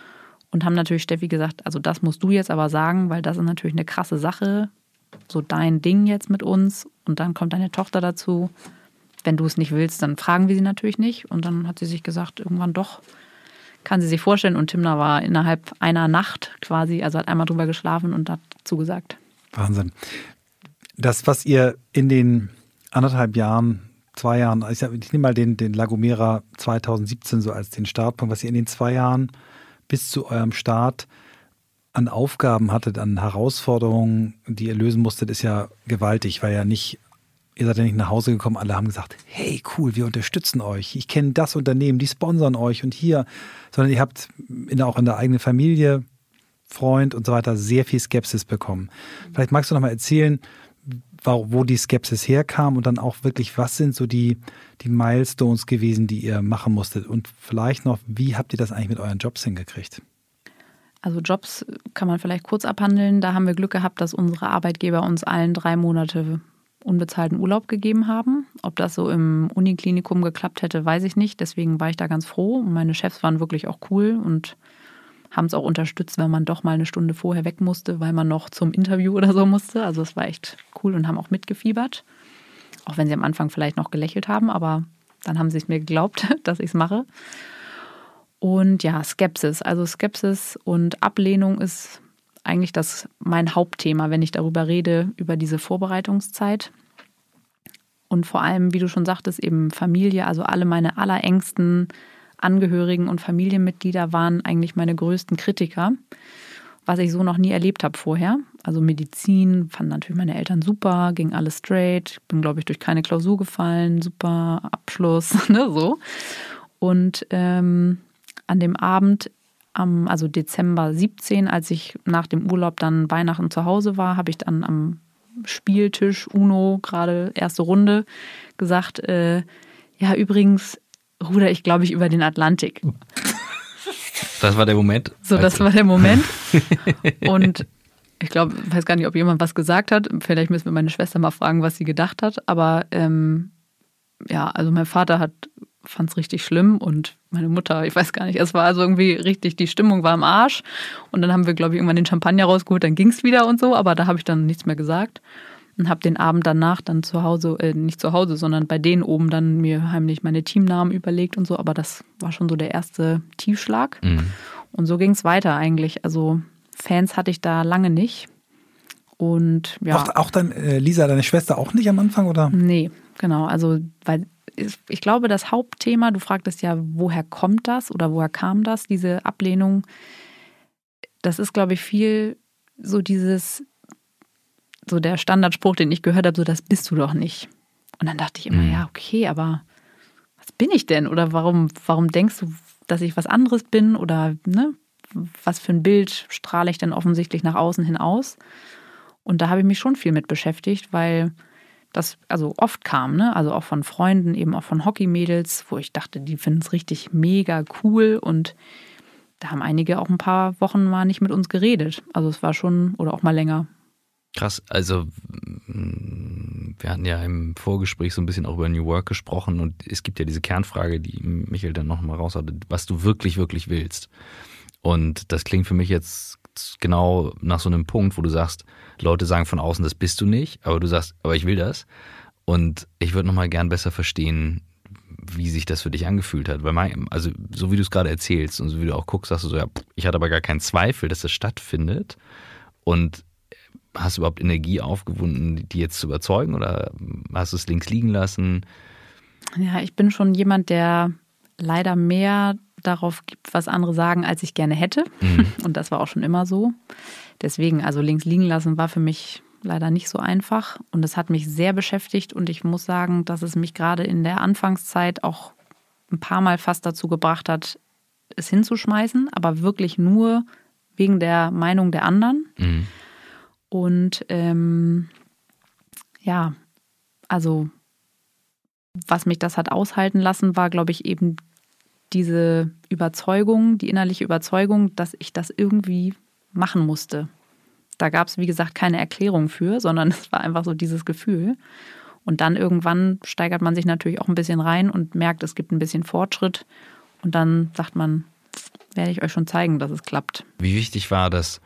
Und haben natürlich Steffi gesagt, also das musst du jetzt aber sagen, weil das ist natürlich eine krasse Sache. So dein Ding jetzt mit uns. Und dann kommt deine Tochter dazu wenn du es nicht willst, dann fragen wir sie natürlich nicht. Und dann hat sie sich gesagt, irgendwann doch, kann sie sich vorstellen. Und Timna war innerhalb einer Nacht quasi, also hat einmal drüber geschlafen und hat zugesagt. Wahnsinn. Das, was ihr in den anderthalb Jahren, zwei Jahren, ich, nehme mal den, den Lagomera 2017 so als den Startpunkt, was ihr in den zwei Jahren bis zu eurem Start an Aufgaben hattet, an Herausforderungen, die ihr lösen musstet, ist ja gewaltig, weil ja nicht Ihr seid ja nicht nach Hause gekommen, alle haben gesagt, hey cool, wir unterstützen euch. Ich kenne das Unternehmen, die sponsern euch und hier, sondern ihr habt in, auch in der eigenen Familie, Freund und so weiter sehr viel Skepsis bekommen. Vielleicht magst du noch mal erzählen, wo die Skepsis herkam und dann auch wirklich, was sind so die, die Milestones gewesen, die ihr machen musstet und vielleicht noch, wie habt ihr das eigentlich mit euren Jobs hingekriegt? Also Jobs kann man vielleicht kurz abhandeln. Da haben wir Glück gehabt, dass unsere Arbeitgeber uns allen drei Monate unbezahlten Urlaub gegeben haben. Ob das so im Uniklinikum geklappt hätte, weiß ich nicht. Deswegen war ich da ganz froh. Und meine Chefs waren wirklich auch cool und haben es auch unterstützt, wenn man doch mal eine Stunde vorher weg musste, weil man noch zum Interview oder so musste. Also es war echt cool und haben auch mitgefiebert. Auch wenn sie am Anfang vielleicht noch gelächelt haben, aber dann haben sie es mir geglaubt, *laughs* dass ich es mache. Und ja, Skepsis. Also Skepsis und Ablehnung ist eigentlich das mein Hauptthema, wenn ich darüber rede, über diese Vorbereitungszeit. Und vor allem, wie du schon sagtest, eben Familie, also alle meine allerengsten Angehörigen und Familienmitglieder waren eigentlich meine größten Kritiker, was ich so noch nie erlebt habe vorher. Also Medizin fanden natürlich meine Eltern super, ging alles straight, bin, glaube ich, durch keine Klausur gefallen, super Abschluss, *laughs* ne, so. Und ähm, an dem Abend am, also Dezember 17, als ich nach dem Urlaub dann Weihnachten zu Hause war, habe ich dann am Spieltisch Uno, gerade erste Runde, gesagt, äh, ja, übrigens ruder ich, glaube ich, über den Atlantik. Das war der Moment. So, das war der Moment. *laughs* Und ich glaube, weiß gar nicht, ob jemand was gesagt hat. Vielleicht müssen wir meine Schwester mal fragen, was sie gedacht hat. Aber ähm, ja, also mein Vater hat fand es richtig schlimm und meine Mutter, ich weiß gar nicht, es war also irgendwie richtig, die Stimmung war im Arsch. Und dann haben wir, glaube ich, irgendwann den Champagner rausgeholt, dann ging es wieder und so, aber da habe ich dann nichts mehr gesagt und habe den Abend danach dann zu Hause, äh, nicht zu Hause, sondern bei denen oben dann mir heimlich meine Teamnamen überlegt und so. Aber das war schon so der erste Tiefschlag. Mhm. Und so ging es weiter eigentlich. Also Fans hatte ich da lange nicht. Und ja. Auch, auch dann, äh, Lisa, deine Schwester auch nicht am Anfang, oder? Nee, genau. Also, weil ich glaube, das Hauptthema, du fragtest ja, woher kommt das oder woher kam das, diese Ablehnung? Das ist, glaube ich, viel so dieses, so der Standardspruch, den ich gehört habe, so das bist du doch nicht. Und dann dachte ich immer, mhm. ja, okay, aber was bin ich denn? Oder warum, warum denkst du, dass ich was anderes bin? Oder ne, was für ein Bild strahle ich denn offensichtlich nach außen hin aus? Und da habe ich mich schon viel mit beschäftigt, weil das also oft kam, ne? Also auch von Freunden, eben auch von Hockeymädels, wo ich dachte, die finden es richtig mega cool und da haben einige auch ein paar Wochen mal nicht mit uns geredet. Also es war schon, oder auch mal länger. Krass, also wir hatten ja im Vorgespräch so ein bisschen auch über New Work gesprochen und es gibt ja diese Kernfrage, die Michael dann nochmal raus hatte, was du wirklich, wirklich willst. Und das klingt für mich jetzt genau nach so einem Punkt, wo du sagst, Leute sagen von außen, das bist du nicht, aber du sagst, aber ich will das. Und ich würde nochmal gern besser verstehen, wie sich das für dich angefühlt hat. Weil mein, also so wie du es gerade erzählst und so wie du auch guckst, sagst du so, ja, ich hatte aber gar keinen Zweifel, dass das stattfindet. Und hast du überhaupt Energie aufgewunden, die jetzt zu überzeugen oder hast du es links liegen lassen? Ja, ich bin schon jemand, der leider mehr darauf gibt, was andere sagen, als ich gerne hätte. Mhm. Und das war auch schon immer so. Deswegen, also links liegen lassen war für mich leider nicht so einfach. Und es hat mich sehr beschäftigt. Und ich muss sagen, dass es mich gerade in der Anfangszeit auch ein paar Mal fast dazu gebracht hat, es hinzuschmeißen, aber wirklich nur wegen der Meinung der anderen. Mhm. Und ähm, ja, also was mich das hat aushalten lassen, war, glaube ich, eben diese Überzeugung, die innerliche Überzeugung, dass ich das irgendwie machen musste. Da gab es, wie gesagt, keine Erklärung für, sondern *laughs* es war einfach so dieses Gefühl. Und dann irgendwann steigert man sich natürlich auch ein bisschen rein und merkt, es gibt ein bisschen Fortschritt. Und dann sagt man, werde ich euch schon zeigen, dass es klappt. Wie wichtig war das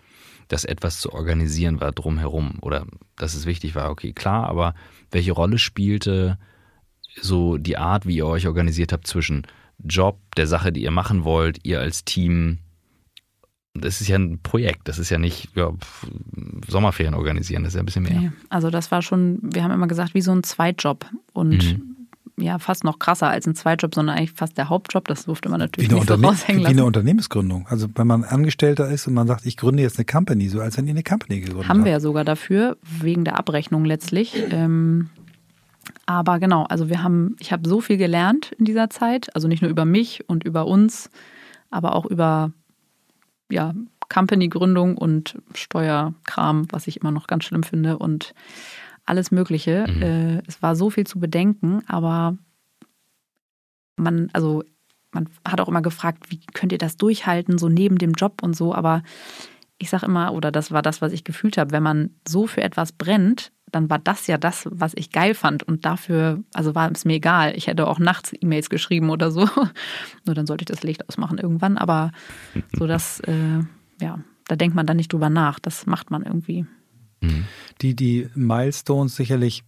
dass etwas zu organisieren war drumherum oder dass es wichtig war, okay, klar, aber welche Rolle spielte so die Art, wie ihr euch organisiert habt zwischen Job, der Sache, die ihr machen wollt, ihr als Team? Das ist ja ein Projekt, das ist ja nicht ja, Sommerferien organisieren, das ist ja ein bisschen mehr. Nee, also das war schon, wir haben immer gesagt, wie so ein Zweitjob. Und mhm ja fast noch krasser als ein Zweitjob, sondern eigentlich fast der Hauptjob. Das durfte man natürlich nicht so raushängen lassen. Wie eine Unternehmensgründung. Also wenn man Angestellter ist und man sagt, ich gründe jetzt eine Company, so als wenn ihr eine Company gegründet habt. Haben wir ja sogar dafür, wegen der Abrechnung letztlich. Ähm, aber genau, also wir haben, ich habe so viel gelernt in dieser Zeit, also nicht nur über mich und über uns, aber auch über ja, Company-Gründung und Steuerkram, was ich immer noch ganz schlimm finde. Und alles Mögliche. Mhm. Äh, es war so viel zu bedenken, aber man, also man hat auch immer gefragt, wie könnt ihr das durchhalten, so neben dem Job und so, aber ich sage immer, oder das war das, was ich gefühlt habe, wenn man so für etwas brennt, dann war das ja das, was ich geil fand. Und dafür, also war es mir egal. Ich hätte auch nachts E-Mails geschrieben oder so. *laughs* Nur dann sollte ich das Licht ausmachen irgendwann. Aber so das, *laughs* äh, ja, da denkt man dann nicht drüber nach. Das macht man irgendwie. Mhm. Die, die Milestones sicherlich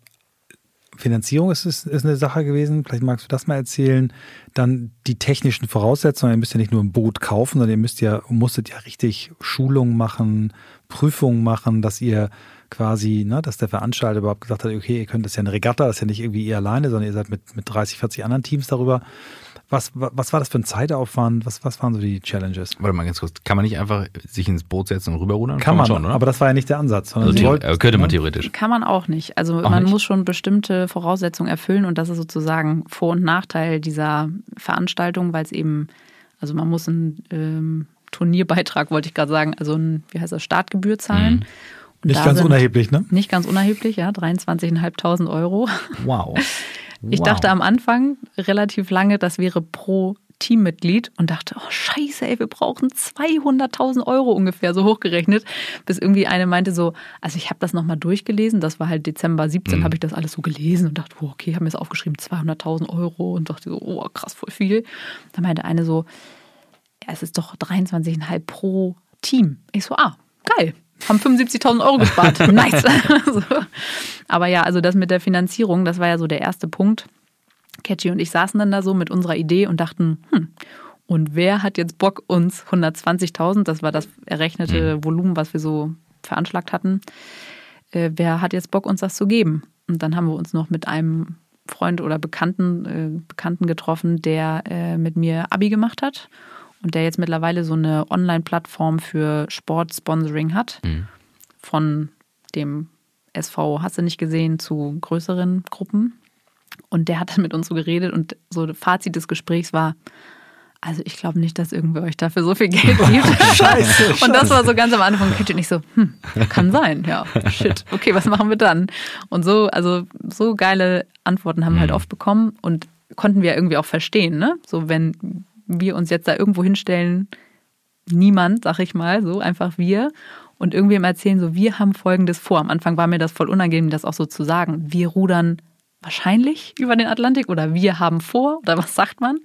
Finanzierung ist, ist, ist eine Sache gewesen. Vielleicht magst du das mal erzählen. Dann die technischen Voraussetzungen. Ihr müsst ja nicht nur ein Boot kaufen, sondern ihr müsst ja, musstet ja richtig Schulungen machen, Prüfungen machen, dass ihr quasi, ne, dass der Veranstalter überhaupt gesagt hat, okay, ihr könnt das ja eine Regatta, das ist ja nicht irgendwie ihr alleine, sondern ihr seid mit, mit 30, 40 anderen Teams darüber. Was, was war das für ein Zeitaufwand? Was, was waren so die Challenges? Warte mal ganz kurz. Kann man nicht einfach sich ins Boot setzen und rüberrudern? Kann, kann man, schon, oder? aber das war ja nicht der Ansatz. Also nee. wollt, könnte man theoretisch. Kann man auch nicht. Also auch man nicht? muss schon bestimmte Voraussetzungen erfüllen und das ist sozusagen Vor- und Nachteil dieser Veranstaltung, weil es eben, also man muss einen ähm, Turnierbeitrag, wollte ich gerade sagen, also ein, wie heißt das, Startgebühr zahlen. Mhm. Nicht ganz unerheblich, ne? Nicht ganz unerheblich, ja, 23.500 Euro. Wow. Ich wow. dachte am Anfang relativ lange, das wäre pro Teammitglied und dachte, oh scheiße, ey, wir brauchen 200.000 Euro ungefähr, so hochgerechnet. Bis irgendwie eine meinte so, also ich habe das nochmal durchgelesen, das war halt Dezember 17, mhm. habe ich das alles so gelesen und dachte, oh, okay, haben mir das aufgeschrieben, 200.000 Euro und dachte so, oh krass, voll viel. Da meinte eine so, ja, es ist doch 23,5 pro Team. Ich so, ah, geil, haben 75.000 Euro gespart. *laughs* nice. *laughs* so. Aber ja, also das mit der Finanzierung, das war ja so der erste Punkt. Catchy und ich saßen dann da so mit unserer Idee und dachten, hm, und wer hat jetzt Bock, uns 120.000, das war das errechnete mhm. Volumen, was wir so veranschlagt hatten, äh, wer hat jetzt Bock, uns das zu geben? Und dann haben wir uns noch mit einem Freund oder Bekannten, äh, Bekannten getroffen, der äh, mit mir Abi gemacht hat und der jetzt mittlerweile so eine Online-Plattform für Sportsponsoring hat. Mhm. Von dem SV hast du nicht gesehen zu größeren Gruppen. Und der hat dann mit uns so geredet und so Fazit des Gesprächs war, also ich glaube nicht, dass irgendwer euch dafür so viel Geld *laughs* gibt. scheiße, *laughs* Und das war so ganz am Anfang Kitchen. Ich so, hm, kann sein, ja, shit. Okay, was machen wir dann? Und so, also so geile Antworten haben wir halt mhm. oft bekommen und konnten wir irgendwie auch verstehen, ne? So wenn wir uns jetzt da irgendwo hinstellen, niemand, sag ich mal, so einfach wir und irgendwem erzählen, so wir haben Folgendes vor. Am Anfang war mir das voll unangenehm, das auch so zu sagen. Wir rudern wahrscheinlich über den Atlantik oder wir haben vor oder was sagt man?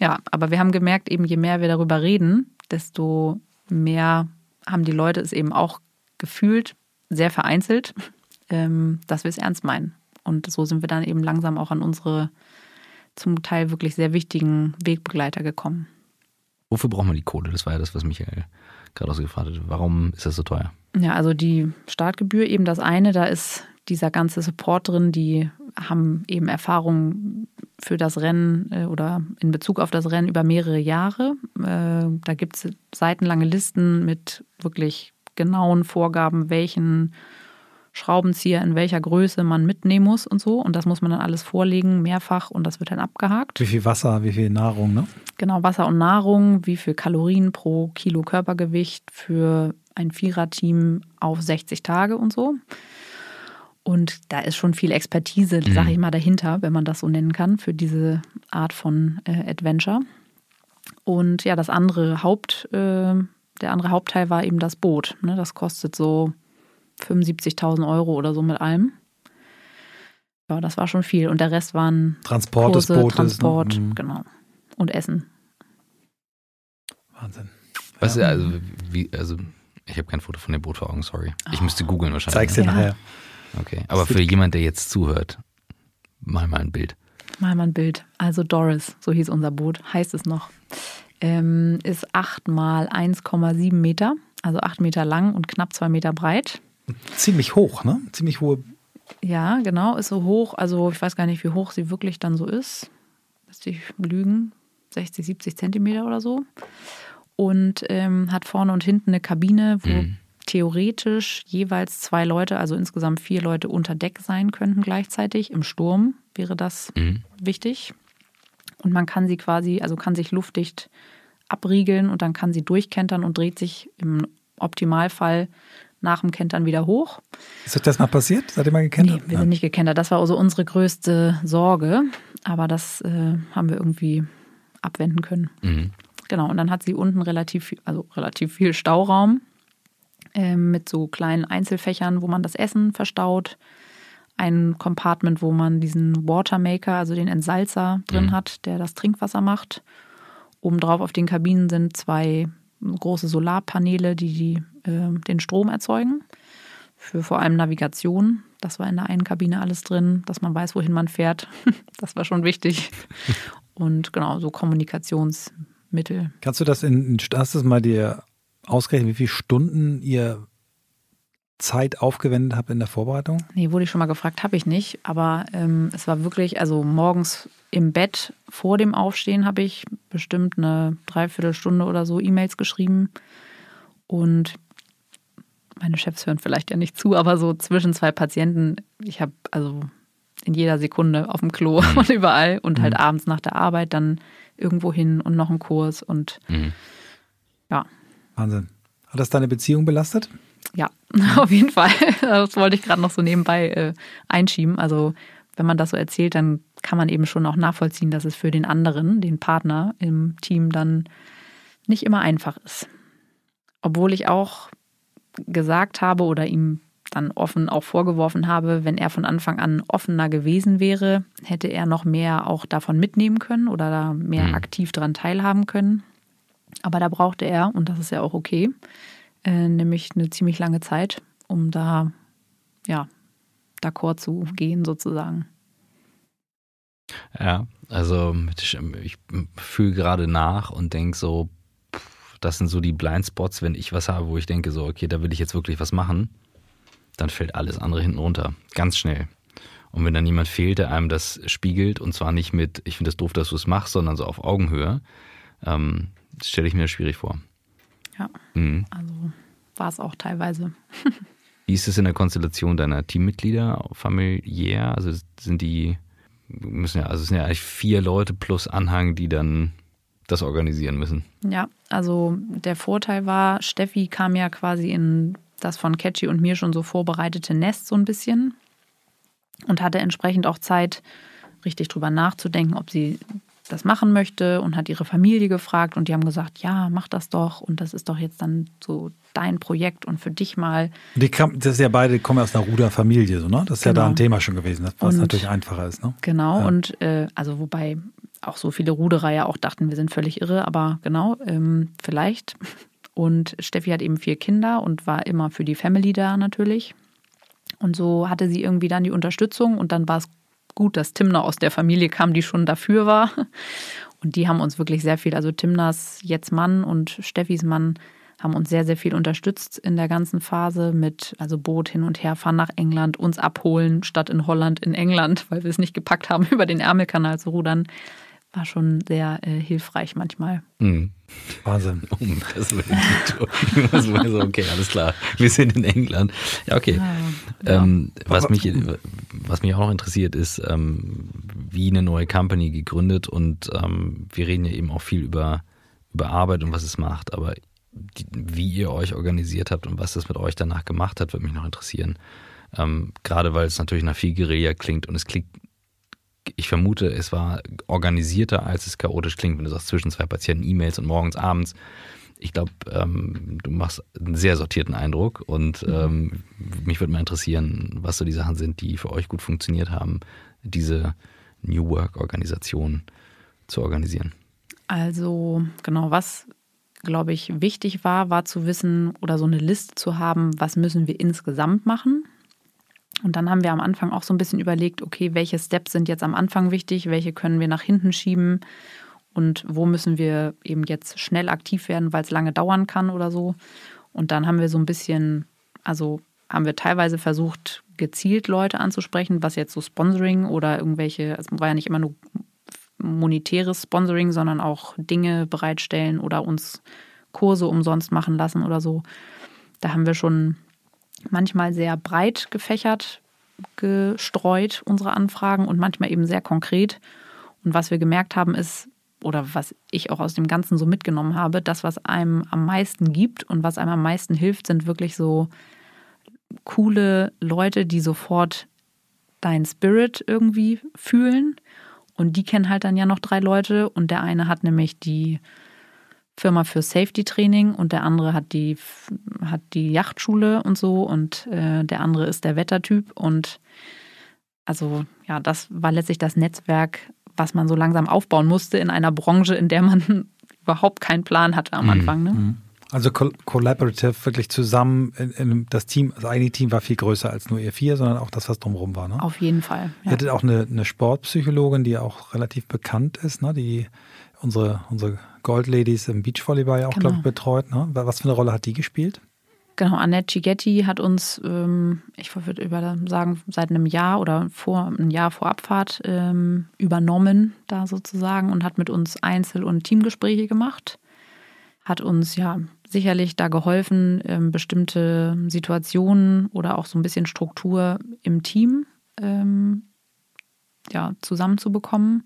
Ja, aber wir haben gemerkt, eben je mehr wir darüber reden, desto mehr haben die Leute es eben auch gefühlt, sehr vereinzelt, ähm, dass wir es ernst meinen. Und so sind wir dann eben langsam auch an unsere zum Teil wirklich sehr wichtigen Wegbegleiter gekommen. Wofür braucht man die Kohle? Das war ja das, was Michael gerade gefragt hat. Warum ist das so teuer? Ja, also die Startgebühr eben das eine, da ist dieser ganze Support drin, die haben eben Erfahrung für das Rennen äh, oder in Bezug auf das Rennen über mehrere Jahre. Äh, da gibt es seitenlange Listen mit wirklich genauen Vorgaben, welchen Schraubenzieher in welcher Größe man mitnehmen muss und so. Und das muss man dann alles vorlegen, mehrfach und das wird dann abgehakt. Wie viel Wasser, wie viel Nahrung, ne? Genau, Wasser und Nahrung, wie viel Kalorien pro Kilo Körpergewicht für ein Viererteam auf 60 Tage und so. Und da ist schon viel Expertise, mhm. sage ich mal, dahinter, wenn man das so nennen kann, für diese Art von äh, Adventure. Und ja, das andere Haupt, äh, der andere Hauptteil war eben das Boot. Ne? Das kostet so 75.000 Euro oder so mit allem. Ja, das war schon viel. Und der Rest waren Transport Kurse, des Bootes. Ne? Transport, ne? genau. Und Essen. Wahnsinn. Was, ja. also, wie, also, ich habe kein Foto von dem Boot vor Augen, sorry. Ich oh. müsste googeln wahrscheinlich. Zeig's dir ja. nachher. Okay, aber für jemand, der jetzt zuhört, mal mal ein Bild. Mal mal ein Bild. Also Doris, so hieß unser Boot, heißt es noch, ähm, ist 8 mal 1,7 Meter, also 8 Meter lang und knapp 2 Meter breit. Ziemlich hoch, ne? Ziemlich hohe. Ja, genau, ist so hoch. Also ich weiß gar nicht, wie hoch sie wirklich dann so ist. Müsste ich lügen. 60, 70 Zentimeter oder so. Und ähm, hat vorne und hinten eine Kabine, wo mhm. theoretisch jeweils zwei Leute, also insgesamt vier Leute unter Deck sein könnten gleichzeitig. Im Sturm wäre das mhm. wichtig. Und man kann sie quasi, also kann sich luftdicht abriegeln und dann kann sie durchkentern und dreht sich im Optimalfall nach dem Kentern wieder hoch. Ist euch das mal passiert? Seid ihr mal gekentert? Nee, wir sind nicht gekentert. Das war also unsere größte Sorge. Aber das äh, haben wir irgendwie abwenden können. Mhm. Genau, und dann hat sie unten relativ, also relativ viel Stauraum äh, mit so kleinen Einzelfächern, wo man das Essen verstaut. Ein Compartment, wo man diesen Watermaker, also den Entsalzer drin mhm. hat, der das Trinkwasser macht. Obendrauf auf den Kabinen sind zwei große Solarpaneele, die, die äh, den Strom erzeugen. Für vor allem Navigation. Das war in der einen Kabine alles drin, dass man weiß, wohin man fährt. *laughs* das war schon wichtig. *laughs* Und genau, so Kommunikationsmittel. Kannst du das in, hast du das mal dir ausgerechnet, wie viele Stunden ihr Zeit aufgewendet habt in der Vorbereitung? Nee, wurde ich schon mal gefragt, habe ich nicht. Aber ähm, es war wirklich, also morgens im Bett vor dem Aufstehen habe ich bestimmt eine Dreiviertelstunde oder so E-Mails geschrieben. Und meine Chefs hören vielleicht ja nicht zu, aber so zwischen zwei Patienten, ich habe also in jeder Sekunde auf dem Klo mhm. *laughs* und überall und halt mhm. abends nach der Arbeit dann irgendwo hin und noch einen Kurs und mhm. ja. Wahnsinn. Hat das deine Beziehung belastet? Ja, *laughs* auf jeden Fall. Das wollte ich gerade noch so nebenbei äh, einschieben. Also wenn man das so erzählt, dann kann man eben schon auch nachvollziehen, dass es für den anderen, den Partner im Team, dann nicht immer einfach ist. Obwohl ich auch gesagt habe oder ihm dann offen auch vorgeworfen habe, wenn er von Anfang an offener gewesen wäre, hätte er noch mehr auch davon mitnehmen können oder da mehr mhm. aktiv daran teilhaben können. Aber da brauchte er, und das ist ja auch okay, äh, nämlich eine ziemlich lange Zeit, um da ja d'accord zu gehen sozusagen. Ja, also ich fühle gerade nach und denke so, das sind so die Blindspots, wenn ich was habe, wo ich denke so, okay, da will ich jetzt wirklich was machen, dann fällt alles andere hinten runter. Ganz schnell. Und wenn dann jemand fehlt, der einem das spiegelt, und zwar nicht mit, ich finde es das doof, dass du es machst, sondern so auf Augenhöhe, ähm, stelle ich mir das schwierig vor. Ja, mhm. also war es auch teilweise. *laughs* Wie ist es in der Konstellation deiner Teammitglieder familiär? Also sind die, müssen ja, also es sind ja eigentlich vier Leute plus Anhang, die dann das organisieren müssen. Ja, also der Vorteil war, Steffi kam ja quasi in das von Catchy und mir schon so vorbereitete Nest so ein bisschen und hatte entsprechend auch Zeit, richtig drüber nachzudenken, ob sie das machen möchte und hat ihre Familie gefragt und die haben gesagt, ja, mach das doch und das ist doch jetzt dann so dein Projekt und für dich mal. Die kam, das ist ja beide kommen aus einer Ruderfamilie, so, ne? Das ist genau. ja da genau. ein Thema schon gewesen, was und, natürlich einfacher ist, ne? Genau, ja. und äh, also wobei auch so viele Ruderer ja auch dachten, wir sind völlig irre, aber genau, ähm, vielleicht. Und Steffi hat eben vier Kinder und war immer für die Family da natürlich. Und so hatte sie irgendwie dann die Unterstützung und dann war es gut, dass Timner aus der Familie kam, die schon dafür war. Und die haben uns wirklich sehr viel, also Timners jetzt Mann und Steffis Mann haben uns sehr, sehr viel unterstützt in der ganzen Phase mit, also Boot hin und her, fahren nach England, uns abholen, statt in Holland in England, *laughs* weil wir es nicht gepackt haben, *laughs* über den Ärmelkanal zu rudern war schon sehr äh, hilfreich manchmal. Mhm. Wahnsinn. Oh, *laughs* das war *laughs* so, okay, alles klar. Wir sind in England. Ja, okay. Ja, ähm, was, mich, was mich auch noch interessiert, ist, ähm, wie eine neue Company gegründet und ähm, wir reden ja eben auch viel über, über Arbeit und was es macht, aber die, wie ihr euch organisiert habt und was das mit euch danach gemacht hat, würde mich noch interessieren. Ähm, gerade weil es natürlich nach viel Guerilla klingt und es klingt ich vermute, es war organisierter, als es chaotisch klingt, wenn du sagst, zwischen zwei Patienten E-Mails und morgens, abends. Ich glaube, ähm, du machst einen sehr sortierten Eindruck und mhm. ähm, mich würde mal interessieren, was so die Sachen sind, die für euch gut funktioniert haben, diese New Work-Organisation zu organisieren. Also genau, was glaube ich wichtig war, war zu wissen oder so eine Liste zu haben, was müssen wir insgesamt machen. Und dann haben wir am Anfang auch so ein bisschen überlegt, okay, welche Steps sind jetzt am Anfang wichtig, welche können wir nach hinten schieben und wo müssen wir eben jetzt schnell aktiv werden, weil es lange dauern kann oder so. Und dann haben wir so ein bisschen, also haben wir teilweise versucht, gezielt Leute anzusprechen, was jetzt so Sponsoring oder irgendwelche, es war ja nicht immer nur monetäres Sponsoring, sondern auch Dinge bereitstellen oder uns Kurse umsonst machen lassen oder so. Da haben wir schon manchmal sehr breit gefächert gestreut, unsere Anfragen, und manchmal eben sehr konkret. Und was wir gemerkt haben, ist, oder was ich auch aus dem Ganzen so mitgenommen habe, das, was einem am meisten gibt und was einem am meisten hilft, sind wirklich so coole Leute, die sofort dein Spirit irgendwie fühlen. Und die kennen halt dann ja noch drei Leute. Und der eine hat nämlich die Firma für Safety Training und der andere hat die, hat die Yachtschule und so und äh, der andere ist der Wettertyp und also ja, das war letztlich das Netzwerk, was man so langsam aufbauen musste in einer Branche, in der man *laughs* überhaupt keinen Plan hatte am mhm. Anfang. Ne? Mhm. Also collaborative, wirklich zusammen, in, in das Team, das eigene Team war viel größer als nur ihr vier, sondern auch das, was drumherum war. Ne? Auf jeden Fall. Ja. Ihr hattet auch eine, eine Sportpsychologin, die auch relativ bekannt ist, ne? die unsere, unsere Goldladies im Beachvolleyball ja auch, genau. glaube ich, betreut. Ne? Was für eine Rolle hat die gespielt? Genau, Annette Cigetti hat uns, ähm, ich würde über sagen, seit einem Jahr oder vor einem Jahr vor Abfahrt ähm, übernommen, da sozusagen, und hat mit uns Einzel- und Teamgespräche gemacht. Hat uns ja sicherlich da geholfen, ähm, bestimmte Situationen oder auch so ein bisschen Struktur im Team ähm, ja, zusammenzubekommen.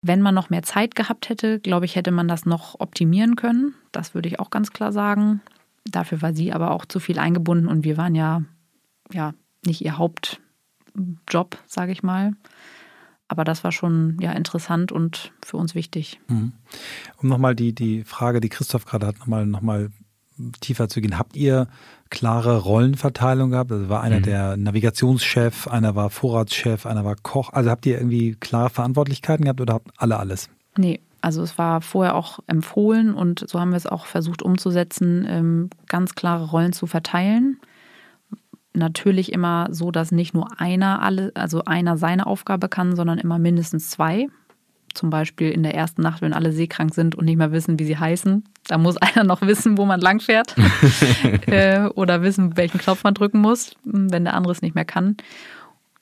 Wenn man noch mehr Zeit gehabt hätte, glaube ich, hätte man das noch optimieren können. Das würde ich auch ganz klar sagen. Dafür war sie aber auch zu viel eingebunden und wir waren ja, ja nicht ihr Haupt, Job, sage ich mal. Aber das war schon ja interessant und für uns wichtig. Mhm. Um nochmal die, die Frage, die Christoph gerade hat, nochmal noch mal tiefer zu gehen. Habt ihr klare Rollenverteilung gehabt? Also war einer mhm. der Navigationschef, einer war Vorratschef, einer war Koch. Also habt ihr irgendwie klare Verantwortlichkeiten gehabt oder habt alle alles? Nee, also es war vorher auch empfohlen und so haben wir es auch versucht umzusetzen, ähm, ganz klare Rollen zu verteilen. Natürlich immer so, dass nicht nur einer alle, also einer seine Aufgabe kann, sondern immer mindestens zwei. Zum Beispiel in der ersten Nacht, wenn alle seekrank sind und nicht mehr wissen, wie sie heißen. Da muss *laughs* einer noch wissen, wo man langfährt. *laughs* äh, oder wissen, welchen Knopf man drücken muss, wenn der andere es nicht mehr kann.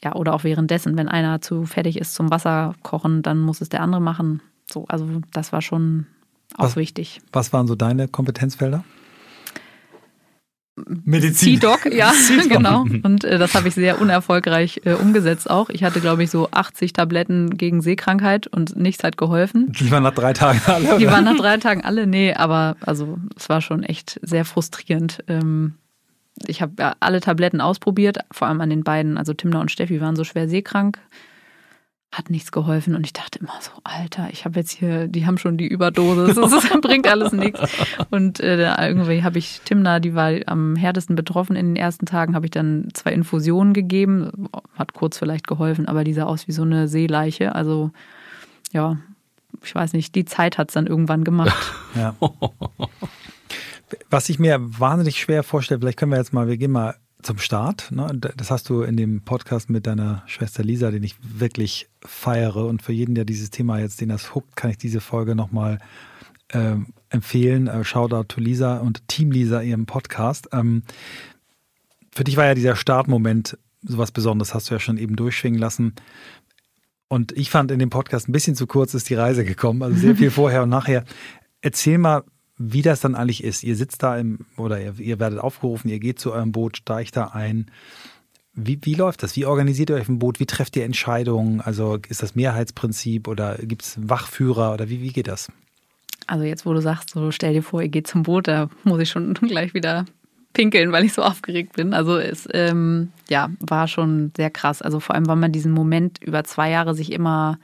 Ja, oder auch währenddessen, wenn einer zu fertig ist zum Wasser kochen, dann muss es der andere machen. So, also das war schon auch was, wichtig. Was waren so deine Kompetenzfelder? Medizin. C-Doc, *laughs* ja, genau. Und äh, das habe ich sehr unerfolgreich äh, umgesetzt auch. Ich hatte, glaube ich, so 80 Tabletten gegen Seekrankheit und nichts hat geholfen. Die waren nach drei Tagen alle. Die waren nach drei Tagen alle, nee, aber also es war schon echt sehr frustrierend. Ähm, ich habe ja alle Tabletten ausprobiert, vor allem an den beiden. Also Timna und Steffi waren so schwer seekrank hat nichts geholfen und ich dachte immer so, Alter, ich habe jetzt hier, die haben schon die Überdosis, *laughs* das bringt alles nichts. Und äh, irgendwie habe ich Timna, die war am härtesten betroffen in den ersten Tagen, habe ich dann zwei Infusionen gegeben, hat kurz vielleicht geholfen, aber die sah aus wie so eine Seeleiche. Also ja, ich weiß nicht, die Zeit hat es dann irgendwann gemacht. *laughs* Ja. Was ich mir wahnsinnig schwer vorstelle, vielleicht können wir jetzt mal, wir gehen mal zum Start. Ne? Das hast du in dem Podcast mit deiner Schwester Lisa, den ich wirklich feiere. Und für jeden, der dieses Thema jetzt, den das huckt, kann ich diese Folge nochmal äh, empfehlen. Äh, Shoutout to Lisa und Team Lisa, ihrem Podcast. Ähm, für dich war ja dieser Startmoment sowas Besonderes, hast du ja schon eben durchschwingen lassen. Und ich fand in dem Podcast ein bisschen zu kurz ist die Reise gekommen, also sehr viel *laughs* vorher und nachher. Erzähl mal, wie das dann eigentlich ist. Ihr sitzt da im, oder ihr, ihr werdet aufgerufen, ihr geht zu eurem Boot, steigt da ein. Wie, wie läuft das? Wie organisiert ihr euch im Boot? Wie trefft ihr Entscheidungen? Also ist das Mehrheitsprinzip oder gibt es Wachführer oder wie, wie geht das? Also jetzt, wo du sagst, so stell dir vor, ihr geht zum Boot, da muss ich schon *laughs* gleich wieder pinkeln, weil ich so aufgeregt bin. Also es ähm, ja, war schon sehr krass. Also vor allem, weil man diesen Moment über zwei Jahre sich immer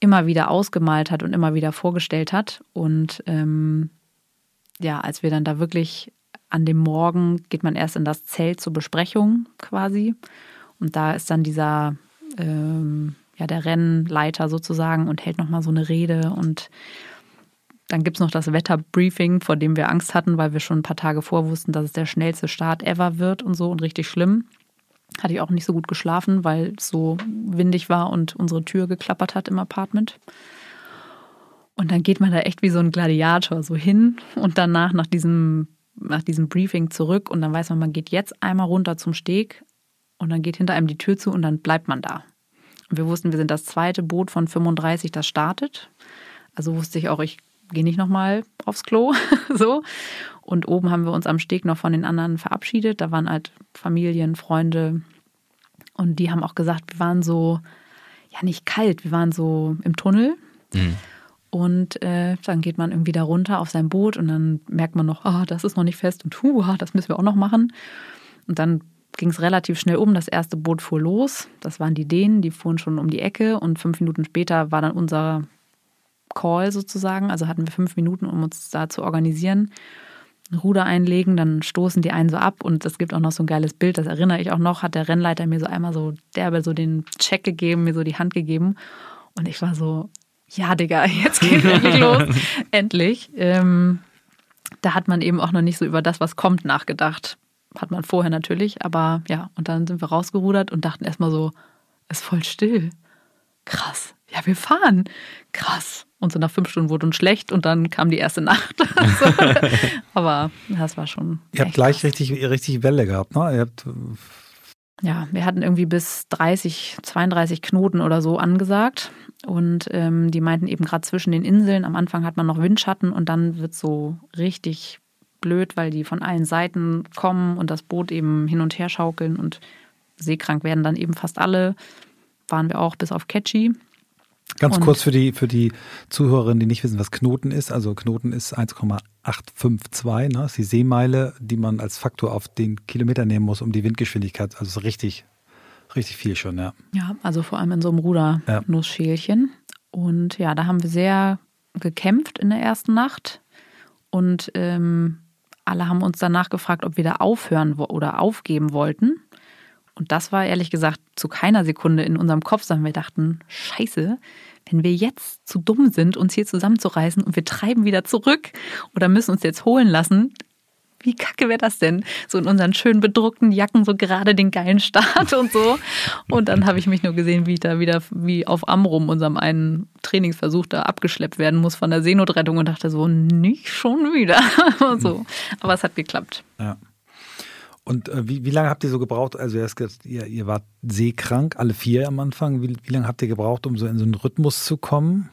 immer wieder ausgemalt hat und immer wieder vorgestellt hat. Und ähm, ja, als wir dann da wirklich an dem Morgen geht man erst in das Zelt zur Besprechung quasi. Und da ist dann dieser, ähm, ja, der Rennleiter sozusagen und hält nochmal so eine Rede. Und dann gibt es noch das Wetterbriefing, vor dem wir Angst hatten, weil wir schon ein paar Tage vor wussten, dass es der schnellste Start ever wird und so und richtig schlimm hatte ich auch nicht so gut geschlafen, weil es so windig war und unsere Tür geklappert hat im Apartment. Und dann geht man da echt wie so ein Gladiator so hin und danach nach diesem, nach diesem Briefing zurück und dann weiß man, man geht jetzt einmal runter zum Steg und dann geht hinter einem die Tür zu und dann bleibt man da. Und wir wussten, wir sind das zweite Boot von 35, das startet. Also wusste ich auch, ich gehe nicht nochmal aufs Klo. *laughs* so. Und oben haben wir uns am Steg noch von den anderen verabschiedet. Da waren halt Familien, Freunde. Und die haben auch gesagt, wir waren so, ja nicht kalt, wir waren so im Tunnel. Mhm. Und äh, dann geht man irgendwie da runter auf sein Boot und dann merkt man noch, ah, oh, das ist noch nicht fest und hu, das müssen wir auch noch machen. Und dann ging es relativ schnell um. Das erste Boot fuhr los. Das waren die Dänen, die fuhren schon um die Ecke und fünf Minuten später war dann unser Call sozusagen. Also hatten wir fünf Minuten, um uns da zu organisieren. Ruder einlegen, dann stoßen die einen so ab und es gibt auch noch so ein geiles Bild, das erinnere ich auch noch, hat der Rennleiter mir so einmal so derbe so den Check gegeben, mir so die Hand gegeben und ich war so, ja Digga, *laughs* jetzt geht endlich *laughs* los, endlich. Ähm, da hat man eben auch noch nicht so über das, was kommt, nachgedacht. Hat man vorher natürlich, aber ja, und dann sind wir rausgerudert und dachten erstmal so, ist voll still. Krass. Ja, wir fahren. Krass. Und so nach fünf Stunden wurde uns schlecht und dann kam die erste Nacht. *laughs* also, aber das war schon. Ihr habt gleich richtig, richtig Welle gehabt, ne? Ihr habt ja, wir hatten irgendwie bis 30, 32 Knoten oder so angesagt. Und ähm, die meinten eben gerade zwischen den Inseln, am Anfang hat man noch Windschatten und dann wird es so richtig blöd, weil die von allen Seiten kommen und das Boot eben hin und her schaukeln und seekrank werden dann eben fast alle. Waren wir auch bis auf Catchy. Ganz und kurz für die, für die Zuhörerinnen, die nicht wissen, was Knoten ist. Also Knoten ist 1,852, ne? Das ist die Seemeile, die man als Faktor auf den Kilometer nehmen muss, um die Windgeschwindigkeit, also richtig Richtig viel schon, ja. Ja, also vor allem in so einem Rudernussschälchen. Ja. Und ja, da haben wir sehr gekämpft in der ersten Nacht. Und ähm, alle haben uns danach gefragt, ob wir da aufhören oder aufgeben wollten. Und das war ehrlich gesagt zu keiner Sekunde in unserem Kopf, sondern wir dachten, scheiße, wenn wir jetzt zu dumm sind, uns hier zusammenzureißen und wir treiben wieder zurück oder müssen uns jetzt holen lassen, wie kacke wäre das denn? So in unseren schön bedruckten Jacken, so gerade den geilen Start und so. Und dann habe ich mich nur gesehen, wie ich da wieder wie auf Amrum, unserem einen Trainingsversuch, da abgeschleppt werden muss von der Seenotrettung und dachte so, nicht schon wieder. *laughs* so. Aber es hat geklappt. Ja. Und äh, wie, wie lange habt ihr so gebraucht? Also ihr, ihr wart seekrank, alle vier am Anfang. Wie, wie lange habt ihr gebraucht, um so in so einen Rhythmus zu kommen?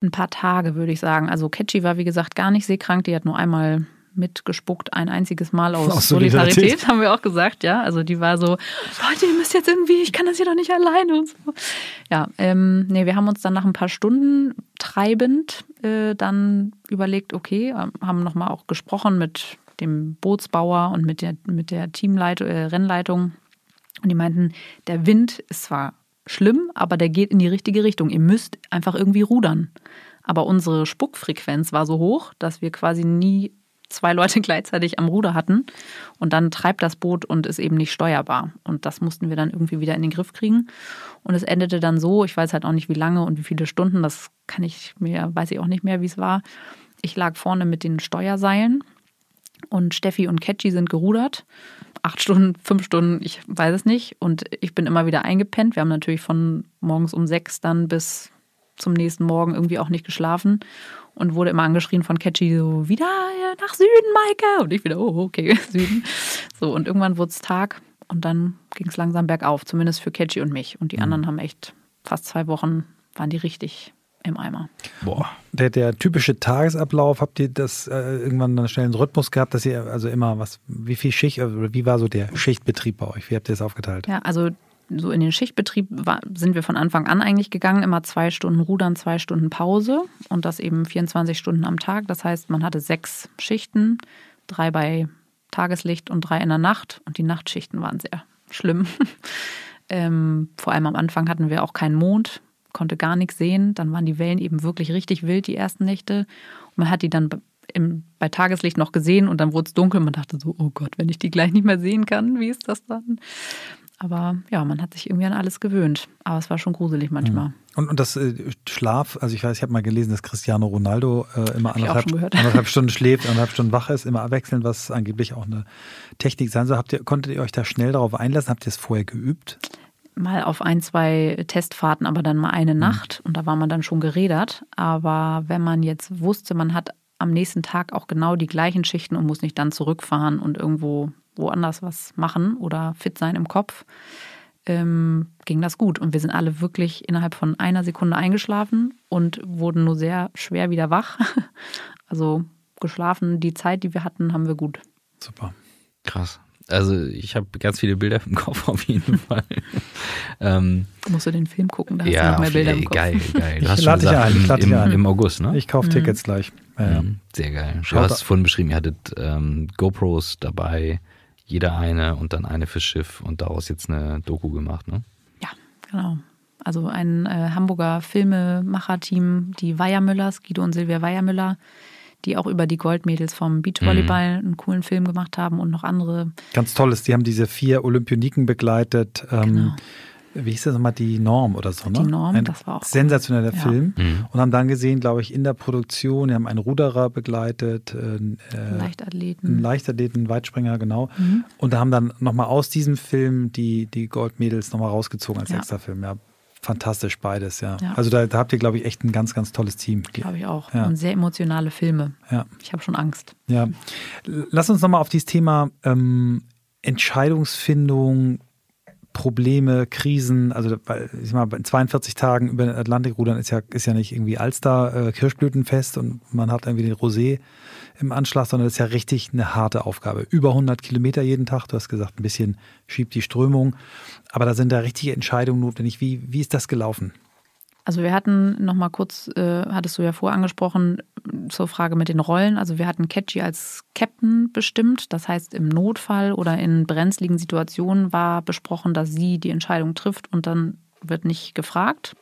Ein paar Tage, würde ich sagen. Also Ketchi war, wie gesagt, gar nicht seekrank. Die hat nur einmal mitgespuckt, ein einziges Mal aus, aus Solidarität. Solidarität. haben wir auch gesagt, ja. Also die war so, Leute, ihr müsst jetzt irgendwie, ich kann das hier doch nicht alleine und so. Ja, ähm, nee, wir haben uns dann nach ein paar Stunden treibend äh, dann überlegt, okay, ähm, haben nochmal auch gesprochen mit dem Bootsbauer und mit der, mit der Teamleitung, äh, Rennleitung. Und die meinten, der Wind ist zwar schlimm, aber der geht in die richtige Richtung. Ihr müsst einfach irgendwie rudern. Aber unsere Spuckfrequenz war so hoch, dass wir quasi nie zwei Leute *laughs* gleichzeitig am Ruder hatten. Und dann treibt das Boot und ist eben nicht steuerbar. Und das mussten wir dann irgendwie wieder in den Griff kriegen. Und es endete dann so, ich weiß halt auch nicht, wie lange und wie viele Stunden, das kann ich mir, weiß ich auch nicht mehr, wie es war. Ich lag vorne mit den Steuerseilen und Steffi und Ketchi sind gerudert. Acht Stunden, fünf Stunden, ich weiß es nicht. Und ich bin immer wieder eingepennt. Wir haben natürlich von morgens um sechs dann bis zum nächsten Morgen irgendwie auch nicht geschlafen und wurde immer angeschrien von Catchy so, wieder nach Süden, Maike. Und ich wieder, oh, okay, *laughs* Süden. So, und irgendwann wurde es Tag und dann ging es langsam bergauf, zumindest für Catchy und mich. Und die mhm. anderen haben echt fast zwei Wochen, waren die richtig im Eimer. Boah. Der, der typische Tagesablauf, habt ihr das äh, irgendwann dann schnell einen Rhythmus gehabt, dass ihr also immer was, wie viel Schicht, oder wie war so der Schichtbetrieb bei euch? Wie habt ihr das aufgeteilt? Ja, also so in den Schichtbetrieb war, sind wir von Anfang an eigentlich gegangen, immer zwei Stunden Rudern, zwei Stunden Pause und das eben 24 Stunden am Tag. Das heißt, man hatte sechs Schichten, drei bei Tageslicht und drei in der Nacht und die Nachtschichten waren sehr schlimm. *laughs* ähm, vor allem am Anfang hatten wir auch keinen Mond, konnte gar nichts sehen. Dann waren die Wellen eben wirklich richtig wild die ersten Nächte und man hat die dann im, bei Tageslicht noch gesehen und dann wurde es dunkel. Man dachte so, oh Gott, wenn ich die gleich nicht mehr sehen kann, wie ist das dann? Aber ja, man hat sich irgendwie an alles gewöhnt. Aber es war schon gruselig manchmal. Mhm. Und, und das äh, Schlaf, also ich weiß, ich habe mal gelesen, dass Cristiano Ronaldo äh, immer anderthalb, anderthalb *laughs* Stunden schläft, anderthalb Stunden wach ist, immer abwechselnd, was angeblich auch eine Technik sein soll. Habt ihr, konntet ihr euch da schnell darauf einlassen? Habt ihr es vorher geübt? Mal auf ein, zwei Testfahrten, aber dann mal eine mhm. Nacht und da war man dann schon gerädert. Aber wenn man jetzt wusste, man hat am nächsten Tag auch genau die gleichen Schichten und muss nicht dann zurückfahren und irgendwo woanders was machen oder fit sein im Kopf, ähm, ging das gut. Und wir sind alle wirklich innerhalb von einer Sekunde eingeschlafen und wurden nur sehr schwer wieder wach. *laughs* Also geschlafen, die Zeit, die wir hatten, haben wir gut. Super. Krass. Also ich habe ganz viele Bilder im Kopf *laughs* auf jeden Fall. ähm, musst du den Film gucken, da hast ja, du noch mehr Bilder im Kopf. Geil, geil. Du hast ich lade dich ein, ich im, ein. Im August, ne? Ich kaufe mhm. Tickets gleich. Ja, ja. Mhm, sehr geil. Du hast vorhin beschrieben, ihr hattet ähm, GoPros dabei jeder eine und dann eine fürs Schiff und daraus jetzt eine Doku gemacht, ne? Ja, genau. Also ein äh, Hamburger Filmemacher-Team, die Weiermüllers, Guido und Silvia Weiermüller, die auch über die Goldmädels vom Beachvolleyball mhm. einen coolen Film gemacht haben und noch andere. Ganz tolles, die haben diese vier Olympioniken begleitet. Ähm, genau wie hieß das nochmal, die Norm oder so, ne? Die Norm, Ein das war auch sensationeller ja. Film. Mhm. Und haben dann gesehen, glaube ich, in der Produktion, die haben einen Ruderer begleitet, äh, Leichtathleten. Einen Leichtathleten, Weitspringer, genau. Mhm. Und da haben dann nochmal aus diesem Film die, die Goldmädels nochmal rausgezogen als ja. extra Film. Ja, fantastisch beides, ja. ja. Also da, da, habt ihr, glaube ich, echt ein ganz, ganz tolles Team. Glaube ich auch. Ja. Und sehr emotionale Filme. Ja. Ich habe schon Angst. Ja. Lass uns nochmal auf dieses Thema ähm, Entscheidungsfindung, Probleme, Krisen, also ich mal bei 42 Tagen über den Atlantik rudern ist ja ist ja nicht irgendwie Alster äh, Kirschblütenfest und man hat irgendwie den Rosé im Anschlag, sondern das ist ja richtig eine harte Aufgabe. Über 100 Kilometer jeden Tag, du hast gesagt, ein bisschen schiebt die Strömung, aber da sind da richtige Entscheidungen notwendig. Wie wie ist das gelaufen? Also wir hatten noch mal kurz, äh, hattest du ja vorher angesprochen, zur Frage mit den Rollen. Also wir hatten Catchy als Captain bestimmt. Das heißt, im Notfall oder in brenzligen Situationen war besprochen, dass sie die Entscheidung trifft und dann wird nicht gefragt.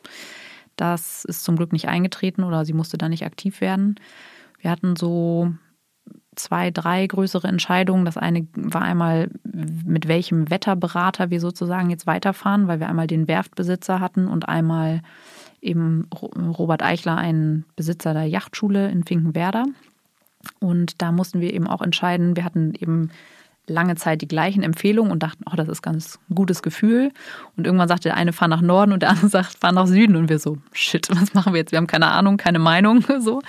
Das ist zum Glück nicht eingetreten oder sie musste da nicht aktiv werden. Wir hatten so zwei, drei größere Entscheidungen. Das eine war einmal, mit welchem Wetterberater wir sozusagen jetzt weiterfahren, weil wir einmal den Werftbesitzer hatten und einmal eben Robert Eichler, ein Besitzer der Yachtschule in Finkenwerder. Und da mussten wir eben auch entscheiden, wir hatten eben lange Zeit die gleichen Empfehlungen und dachten, oh, das ist ganz ein gutes Gefühl. Und irgendwann sagte der eine, fahr nach Norden und der andere *laughs* sagt, fahr nach Süden. Und wir so, shit, was machen wir jetzt? Wir haben keine Ahnung, keine Meinung. *laughs* so.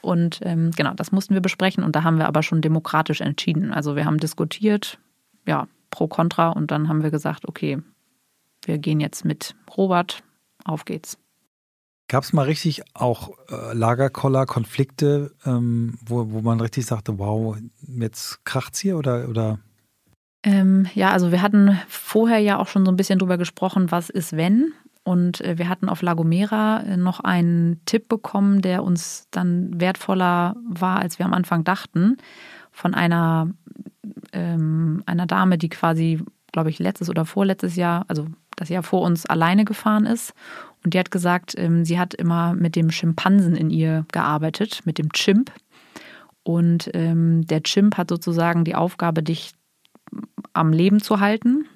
Und ähm, genau, das mussten wir besprechen. Und da haben wir aber schon demokratisch entschieden. Also wir haben diskutiert, ja, pro, contra. Und dann haben wir gesagt, okay, wir gehen jetzt mit Robert, auf geht's. Gab es mal richtig auch äh, Lagerkoller, Konflikte, ähm, wo, wo man richtig sagte, wow, jetzt kracht's hier oder? oder? Ähm, ja, also wir hatten vorher ja auch schon so ein bisschen drüber gesprochen, was ist wenn. Und äh, wir hatten auf Lagomera äh, noch einen Tipp bekommen, der uns dann wertvoller war, als wir am Anfang dachten, von einer, ähm, einer Dame, die quasi, glaube ich, letztes oder vorletztes Jahr, also das Jahr vor uns alleine gefahren ist und die hat gesagt, ähm, sie hat immer mit dem Schimpansen in ihr gearbeitet, mit dem Chimp. Und ähm, der Chimp hat sozusagen die Aufgabe, dich am Leben zu halten.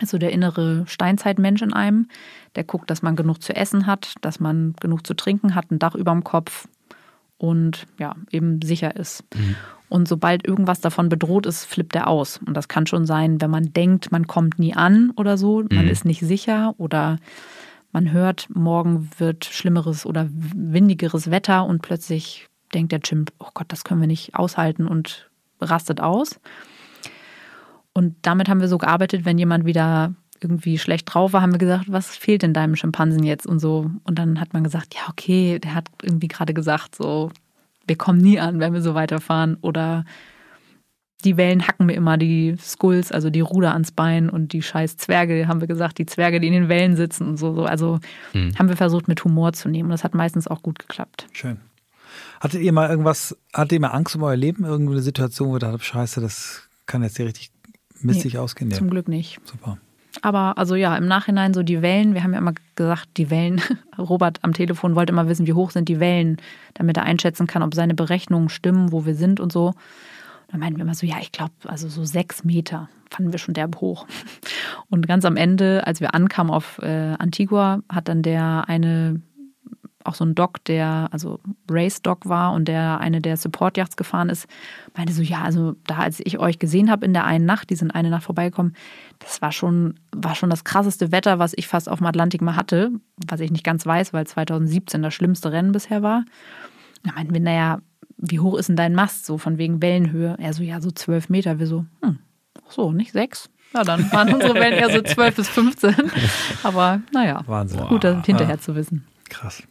Also der innere Steinzeitmensch in einem, der guckt, dass man genug zu essen hat, dass man genug zu trinken hat, ein Dach über dem Kopf und ja, eben sicher ist. Mhm. Und sobald irgendwas davon bedroht ist, flippt er aus. Und das kann schon sein, wenn man denkt, man kommt nie an oder so, man mhm. ist nicht sicher oder man hört, morgen wird schlimmeres oder windigeres Wetter und plötzlich denkt der Chimp, oh Gott, das können wir nicht aushalten und rastet aus. Und damit haben wir so gearbeitet, wenn jemand wieder irgendwie schlecht drauf war, haben wir gesagt, was fehlt denn deinem Schimpansen jetzt und so. Und dann hat man gesagt, ja, okay, der hat irgendwie gerade gesagt, so, wir kommen nie an, wenn wir so weiterfahren. Oder die Wellen hacken mir immer die Skulls, also die Ruder ans Bein und die scheiß Zwerge, haben wir gesagt, die Zwerge, die in den Wellen sitzen und so. Also hm. haben wir versucht, mit Humor zu nehmen. Und das hat meistens auch gut geklappt. Schön. Hattet ihr mal irgendwas, hattet ihr mal Angst um euer Leben? Irgendeine Situation, wo ihr dachtet, scheiße, das kann jetzt hier richtig missig nee, ausgehen? Nee. Zum Glück nicht. Super. Aber also ja, im Nachhinein so die Wellen, wir haben ja immer gesagt, die Wellen, *laughs* Robert am Telefon wollte immer wissen, wie hoch sind die Wellen, damit er einschätzen kann, ob seine Berechnungen stimmen, wo wir sind und so. Dann meinten wir immer so, ja, ich glaube, also so sechs Meter fanden wir schon derb hoch. *laughs* Und ganz am Ende, als wir ankamen auf äh, Antigua, hat dann der eine, auch so ein Doc, der, also Race Doc war und der eine der Support Yachts gefahren ist, meinte so, ja, also da, als ich euch gesehen habe in der einen Nacht, die sind eine Nacht vorbeigekommen, das war schon, war schon das krasseste Wetter, was ich fast auf dem Atlantik mal hatte, was ich nicht ganz weiß, weil 2017 das schlimmste Rennen bisher war. Da meinten wir, naja, wie hoch ist denn dein Mast? So von wegen Wellenhöhe. Er so, ja, so zwölf Meter. Wir so, hm, so, nicht sechs. Ja, dann waren unsere *laughs* Wellen eher so zwölf bis 15. Aber naja, Wahnsinn. gut, das hinterher zu wissen. Krass.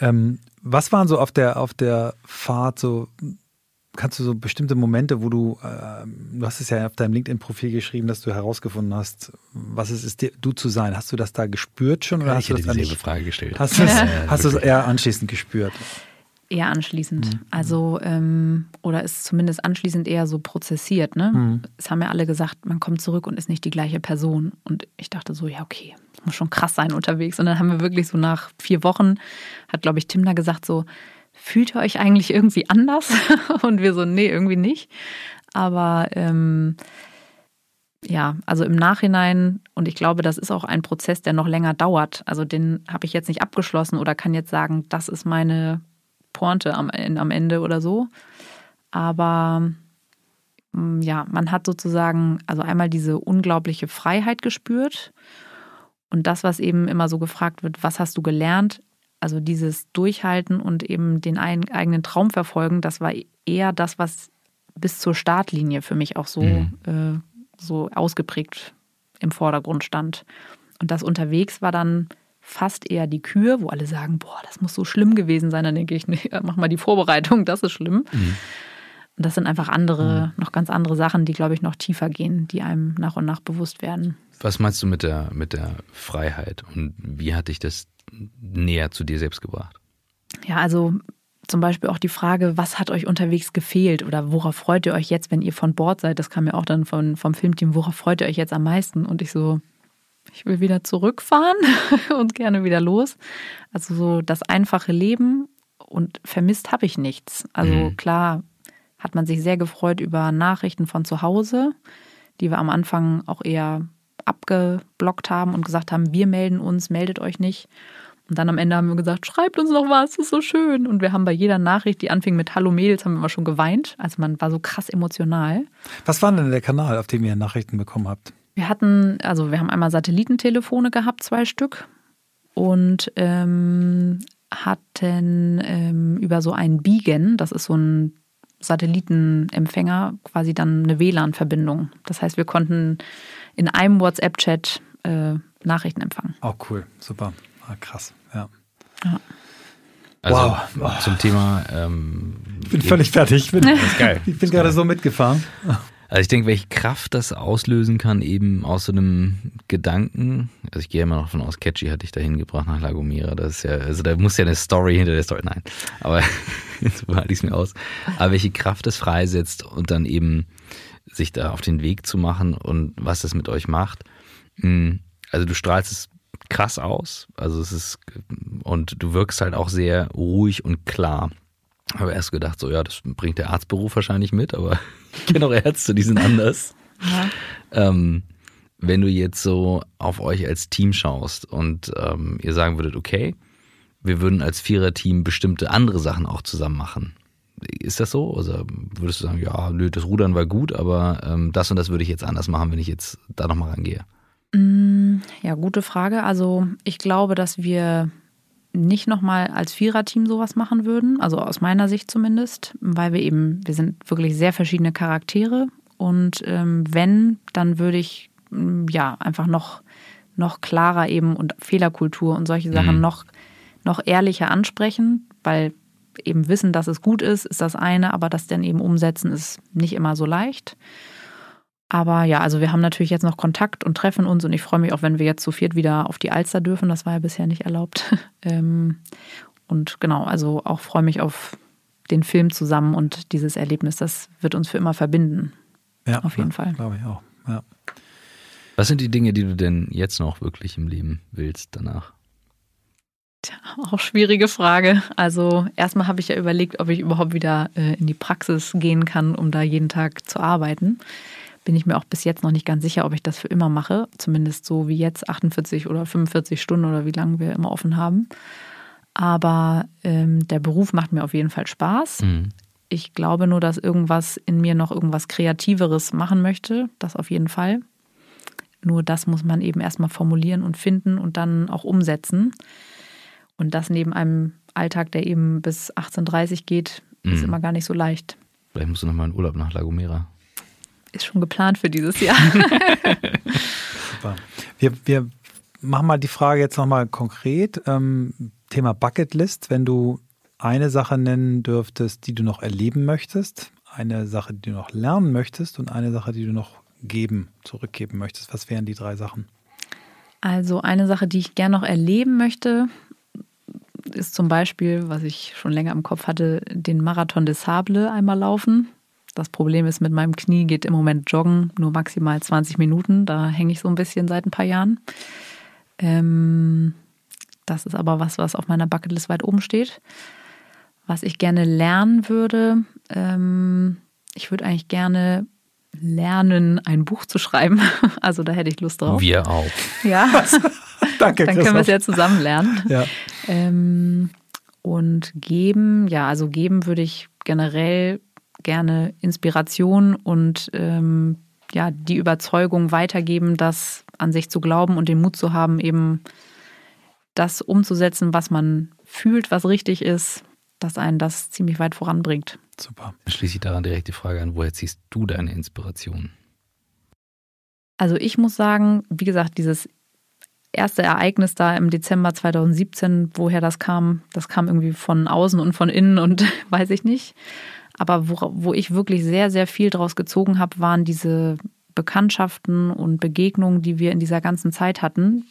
Ähm, was waren so auf der, auf der Fahrt so, kannst du so bestimmte Momente, wo du, äh, du hast es ja auf deinem LinkedIn-Profil geschrieben, dass du herausgefunden hast, was es ist, du zu sein. Hast du das da gespürt schon? Oder ja, hast ich du das dieselbe Frage gestellt. Hast du es, hast du es eher anschließend gespürt? Eher anschließend. Mhm. Also, ähm, oder ist zumindest anschließend eher so prozessiert. Ne? Mhm. Es haben ja alle gesagt, man kommt zurück und ist nicht die gleiche Person. Und ich dachte so, ja, okay, muss schon krass sein unterwegs. Und dann haben wir wirklich so nach vier Wochen, hat, glaube ich, Tim da gesagt, so, fühlt ihr euch eigentlich irgendwie anders? *laughs* und wir so, nee, irgendwie nicht. Aber ähm, ja, also im Nachhinein, und ich glaube, das ist auch ein Prozess, der noch länger dauert. Also den habe ich jetzt nicht abgeschlossen oder kann jetzt sagen, das ist meine Pointe am, am Ende oder so. Aber mm, ja, man hat sozusagen also einmal diese unglaubliche Freiheit gespürt und das, was eben immer so gefragt wird, was hast du gelernt? Also dieses Durchhalten und eben den eigenen Traum verfolgen, das war eher das, was bis zur Startlinie für mich auch so, mhm. äh, so ausgeprägt im Vordergrund stand. Und das unterwegs war dann fast eher die Kür, wo alle sagen, boah, das muss so schlimm gewesen sein. Dann denke ich, nee, mach mal die Vorbereitung, das ist schlimm. Mhm. Und das sind einfach andere, mhm. noch ganz andere Sachen, die, glaube ich, noch tiefer gehen, die einem nach und nach bewusst werden. Was meinst du mit der, mit der Freiheit und wie hat dich das näher zu dir selbst gebracht? Ja, also zum Beispiel auch die Frage, was hat euch unterwegs gefehlt oder worauf freut ihr euch jetzt, wenn ihr von Bord seid? Das kam ja auch dann von, vom Filmteam, worauf freut ihr euch jetzt am meisten? Und ich so, ich will wieder zurückfahren *laughs* und gerne wieder los. Also so das einfache Leben und vermisst habe ich nichts. Also mhm. klar hat man sich sehr gefreut über Nachrichten von zu Hause, die wir am Anfang auch eher abgeblockt haben und gesagt haben, wir melden uns, meldet euch nicht. Und dann am Ende haben wir gesagt, schreibt uns noch was, das ist so schön. Und wir haben bei jeder Nachricht, die anfing mit Hallo Mädels, haben wir immer schon geweint. Also man war so krass emotional. Was war denn der Kanal, auf dem ihr Nachrichten bekommen habt? Wir hatten, also wir haben einmal Satellitentelefone gehabt, zwei Stück. Und ähm, hatten ähm, über so einen Beacon, das ist so ein Satellitenempfänger, quasi dann eine WLAN-Verbindung. Das heißt, wir konnten in einem WhatsApp-Chat äh, Nachrichten empfangen. Oh, cool, super. Ah, krass, ja. ja. Also wow. zum Thema. Ähm, ich bin völlig fertig. Ich bin, *laughs* ich bin gerade so mitgefahren. Also ich denke, welche Kraft das auslösen kann, eben aus so einem Gedanken. Also ich gehe immer noch davon aus, Catchy hat dich dahin gebracht nach La Gomera. Das ist ja, also da muss ja eine Story hinter der Story. Nein, aber *laughs* jetzt behalte ich es mir aus. Aber welche Kraft das freisetzt und dann eben sich da auf den Weg zu machen und was das mit euch macht. Hm, also du strahlst es krass aus. Also es ist, und du wirkst halt auch sehr ruhig und klar. Habe erst gedacht, so ja, das bringt der Arztberuf wahrscheinlich mit, aber *laughs* ich kenne auch Ärzte, die sind anders. Ja. Ähm, wenn du jetzt so auf euch als Team schaust und ähm, ihr sagen würdet, okay, wir würden als Viererteam bestimmte andere Sachen auch zusammen machen. Ist das so? Oder würdest du sagen, ja, nö, das Rudern war gut, aber ähm, das und das würde ich jetzt anders machen, wenn ich jetzt da nochmal rangehe? Mm, ja, gute Frage. Also ich glaube, dass wir nicht nochmal als Viererteam sowas machen würden, also aus meiner Sicht zumindest, weil wir eben, wir sind wirklich sehr verschiedene Charaktere und ähm, wenn, dann würde ich mm, ja einfach noch, noch klarer eben und Fehlerkultur und solche Sachen mhm. noch, noch ehrlicher ansprechen, weil eben wissen, dass es gut ist, ist das eine, aber das dann eben umsetzen ist nicht immer so leicht. Aber ja, also wir haben natürlich jetzt noch Kontakt und treffen uns und ich freue mich auch, wenn wir jetzt zu viert wieder auf die Alster dürfen. Das war ja bisher nicht erlaubt. *laughs* Ähm, und genau, also auch freue mich auf den Film zusammen und dieses Erlebnis. Das wird uns für immer verbinden. Ja, auf jeden ja, Fall. Glaube ich auch. Ja. Was sind die Dinge, die du denn jetzt noch wirklich im Leben willst danach? Tja, auch schwierige Frage. Also erstmal habe ich ja überlegt, ob ich überhaupt wieder äh, in die Praxis gehen kann, um da jeden Tag zu arbeiten bin ich mir auch bis jetzt noch nicht ganz sicher, ob ich das für immer mache. Zumindest so wie jetzt 48 oder 45 Stunden oder wie lange wir immer offen haben. Aber ähm, der Beruf macht mir auf jeden Fall Spaß. Mhm. Ich glaube nur, dass irgendwas in mir noch irgendwas Kreativeres machen möchte. Das auf jeden Fall. Nur das muss man eben erstmal formulieren und finden und dann auch umsetzen. Und das neben einem Alltag, der eben bis 18.30 Uhr geht, ist mhm. immer gar nicht so leicht. Vielleicht musst du nochmal in Urlaub nach La Gomera ist schon geplant für dieses Jahr. *laughs* Super. Wir, wir machen mal die Frage jetzt nochmal konkret. Ähm, Thema Bucketlist. Wenn du eine Sache nennen dürftest, die du noch erleben möchtest, eine Sache, die du noch lernen möchtest und eine Sache, die du noch geben, zurückgeben möchtest, was wären die drei Sachen? Also eine Sache, die ich gerne noch erleben möchte, ist zum Beispiel, was ich schon länger im Kopf hatte, den Marathon des Sable einmal laufen. Das Problem ist, mit meinem Knie geht im Moment Joggen nur maximal 20 Minuten. Da hänge ich so ein bisschen seit ein paar Jahren. Ähm, das ist aber was, was auf meiner Bucketlist weit oben steht. Was ich gerne lernen würde, ähm, ich würde eigentlich gerne lernen, ein Buch zu schreiben. *laughs* Also da hätte ich Lust drauf. Wir auch. Ja. *laughs* Danke. Dann können wir es ja zusammen lernen. Ja. Ähm, und geben, ja, also geben würde ich generell gerne Inspiration und ähm, ja, die Überzeugung weitergeben, das an sich zu glauben und den Mut zu haben, eben das umzusetzen, was man fühlt, was richtig ist, dass einen das ziemlich weit voranbringt. Super. Dann schließe ich daran direkt die Frage an, woher ziehst du deine Inspiration? Also ich muss sagen, wie gesagt, dieses erste Ereignis da im Dezember 2017, woher das kam, das kam irgendwie von außen und von innen und *laughs* weiß ich nicht. Aber wo, wo ich wirklich sehr, sehr viel draus gezogen habe, waren diese Bekanntschaften und Begegnungen, die wir in dieser ganzen Zeit hatten,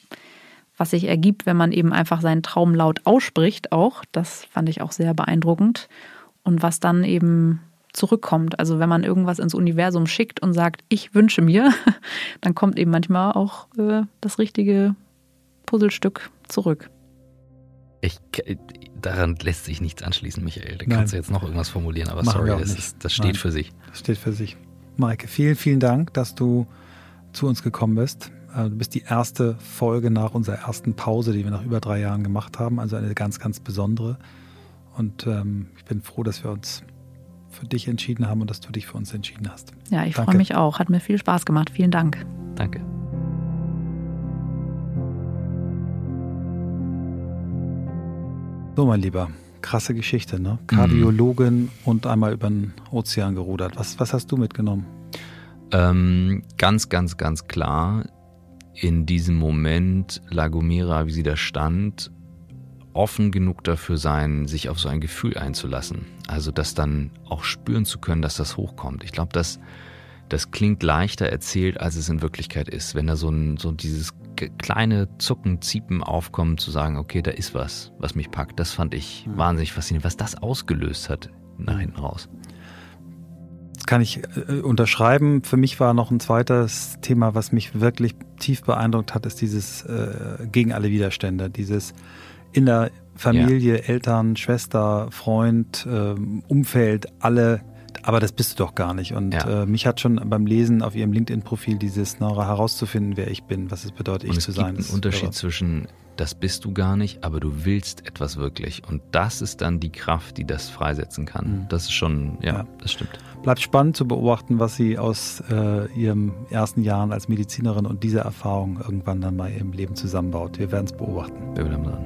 was sich ergibt, wenn man eben einfach seinen Traum laut ausspricht, auch. Das fand ich auch sehr beeindruckend. Und was dann eben zurückkommt. Also wenn man irgendwas ins Universum schickt und sagt, ich wünsche mir, *laughs* dann kommt eben manchmal auch äh, das richtige Puzzlestück zurück. Ich, daran lässt sich nichts anschließen, Michael. Da Nein. kannst du jetzt noch irgendwas formulieren, aber Machen sorry, das, ist, das, steht Nein. für sich. Das steht für sich. Maike, vielen, vielen Dank, dass du zu uns gekommen bist. Äh, du bist die erste Folge nach unserer ersten Pause, die wir nach über drei Jahren gemacht haben. Also eine ganz, ganz besondere. Und ähm, ich bin froh, dass wir uns für dich entschieden haben und dass du dich für uns entschieden hast. Ja, ich freue mich auch. Hat mir viel Spaß gemacht. Vielen Dank. Danke. So, mein Lieber, krasse Geschichte, ne? Kardiologin mhm. und einmal über den Ozean gerudert. Was, was hast du mitgenommen? Ähm, ganz, ganz, ganz klar, in diesem Moment La Gomera, wie sie da stand, offen genug dafür sein, sich auf so ein Gefühl einzulassen. Also das dann auch spüren zu können, dass das hochkommt. Ich glaube, das, das klingt leichter erzählt, als es in Wirklichkeit ist. Wenn da so, ein, so dieses kleine Zucken, Ziepen aufkommen, zu sagen, okay, da ist was, was mich packt. Das fand ich mhm. wahnsinnig faszinierend, was das ausgelöst hat nach hm. hinten raus. Das kann ich äh, unterschreiben. Für mich war noch ein zweites Thema, was mich wirklich tief beeindruckt hat, ist dieses äh, gegen alle Widerstände, dieses in der Familie, ja. Eltern, Schwester, Freund, äh, Umfeld, alle aber das bist du doch gar nicht. Und ja. äh, mich hat schon beim Lesen auf ihrem LinkedIn-Profil dieses na, herauszufinden, wer ich bin, was es bedeutet, ich zu sein. Es gibt einen Unterschied irre. zwischen das bist du gar nicht, aber du willst etwas wirklich. Und das ist dann die Kraft, die das freisetzen kann. Mhm. Das ist schon, ja, ja, das stimmt. Bleibt spannend zu beobachten, was sie aus äh, ihren ersten Jahren als Medizinerin und dieser Erfahrung irgendwann dann mal im Leben zusammenbaut. Wir werden es beobachten. Wir bleiben dran.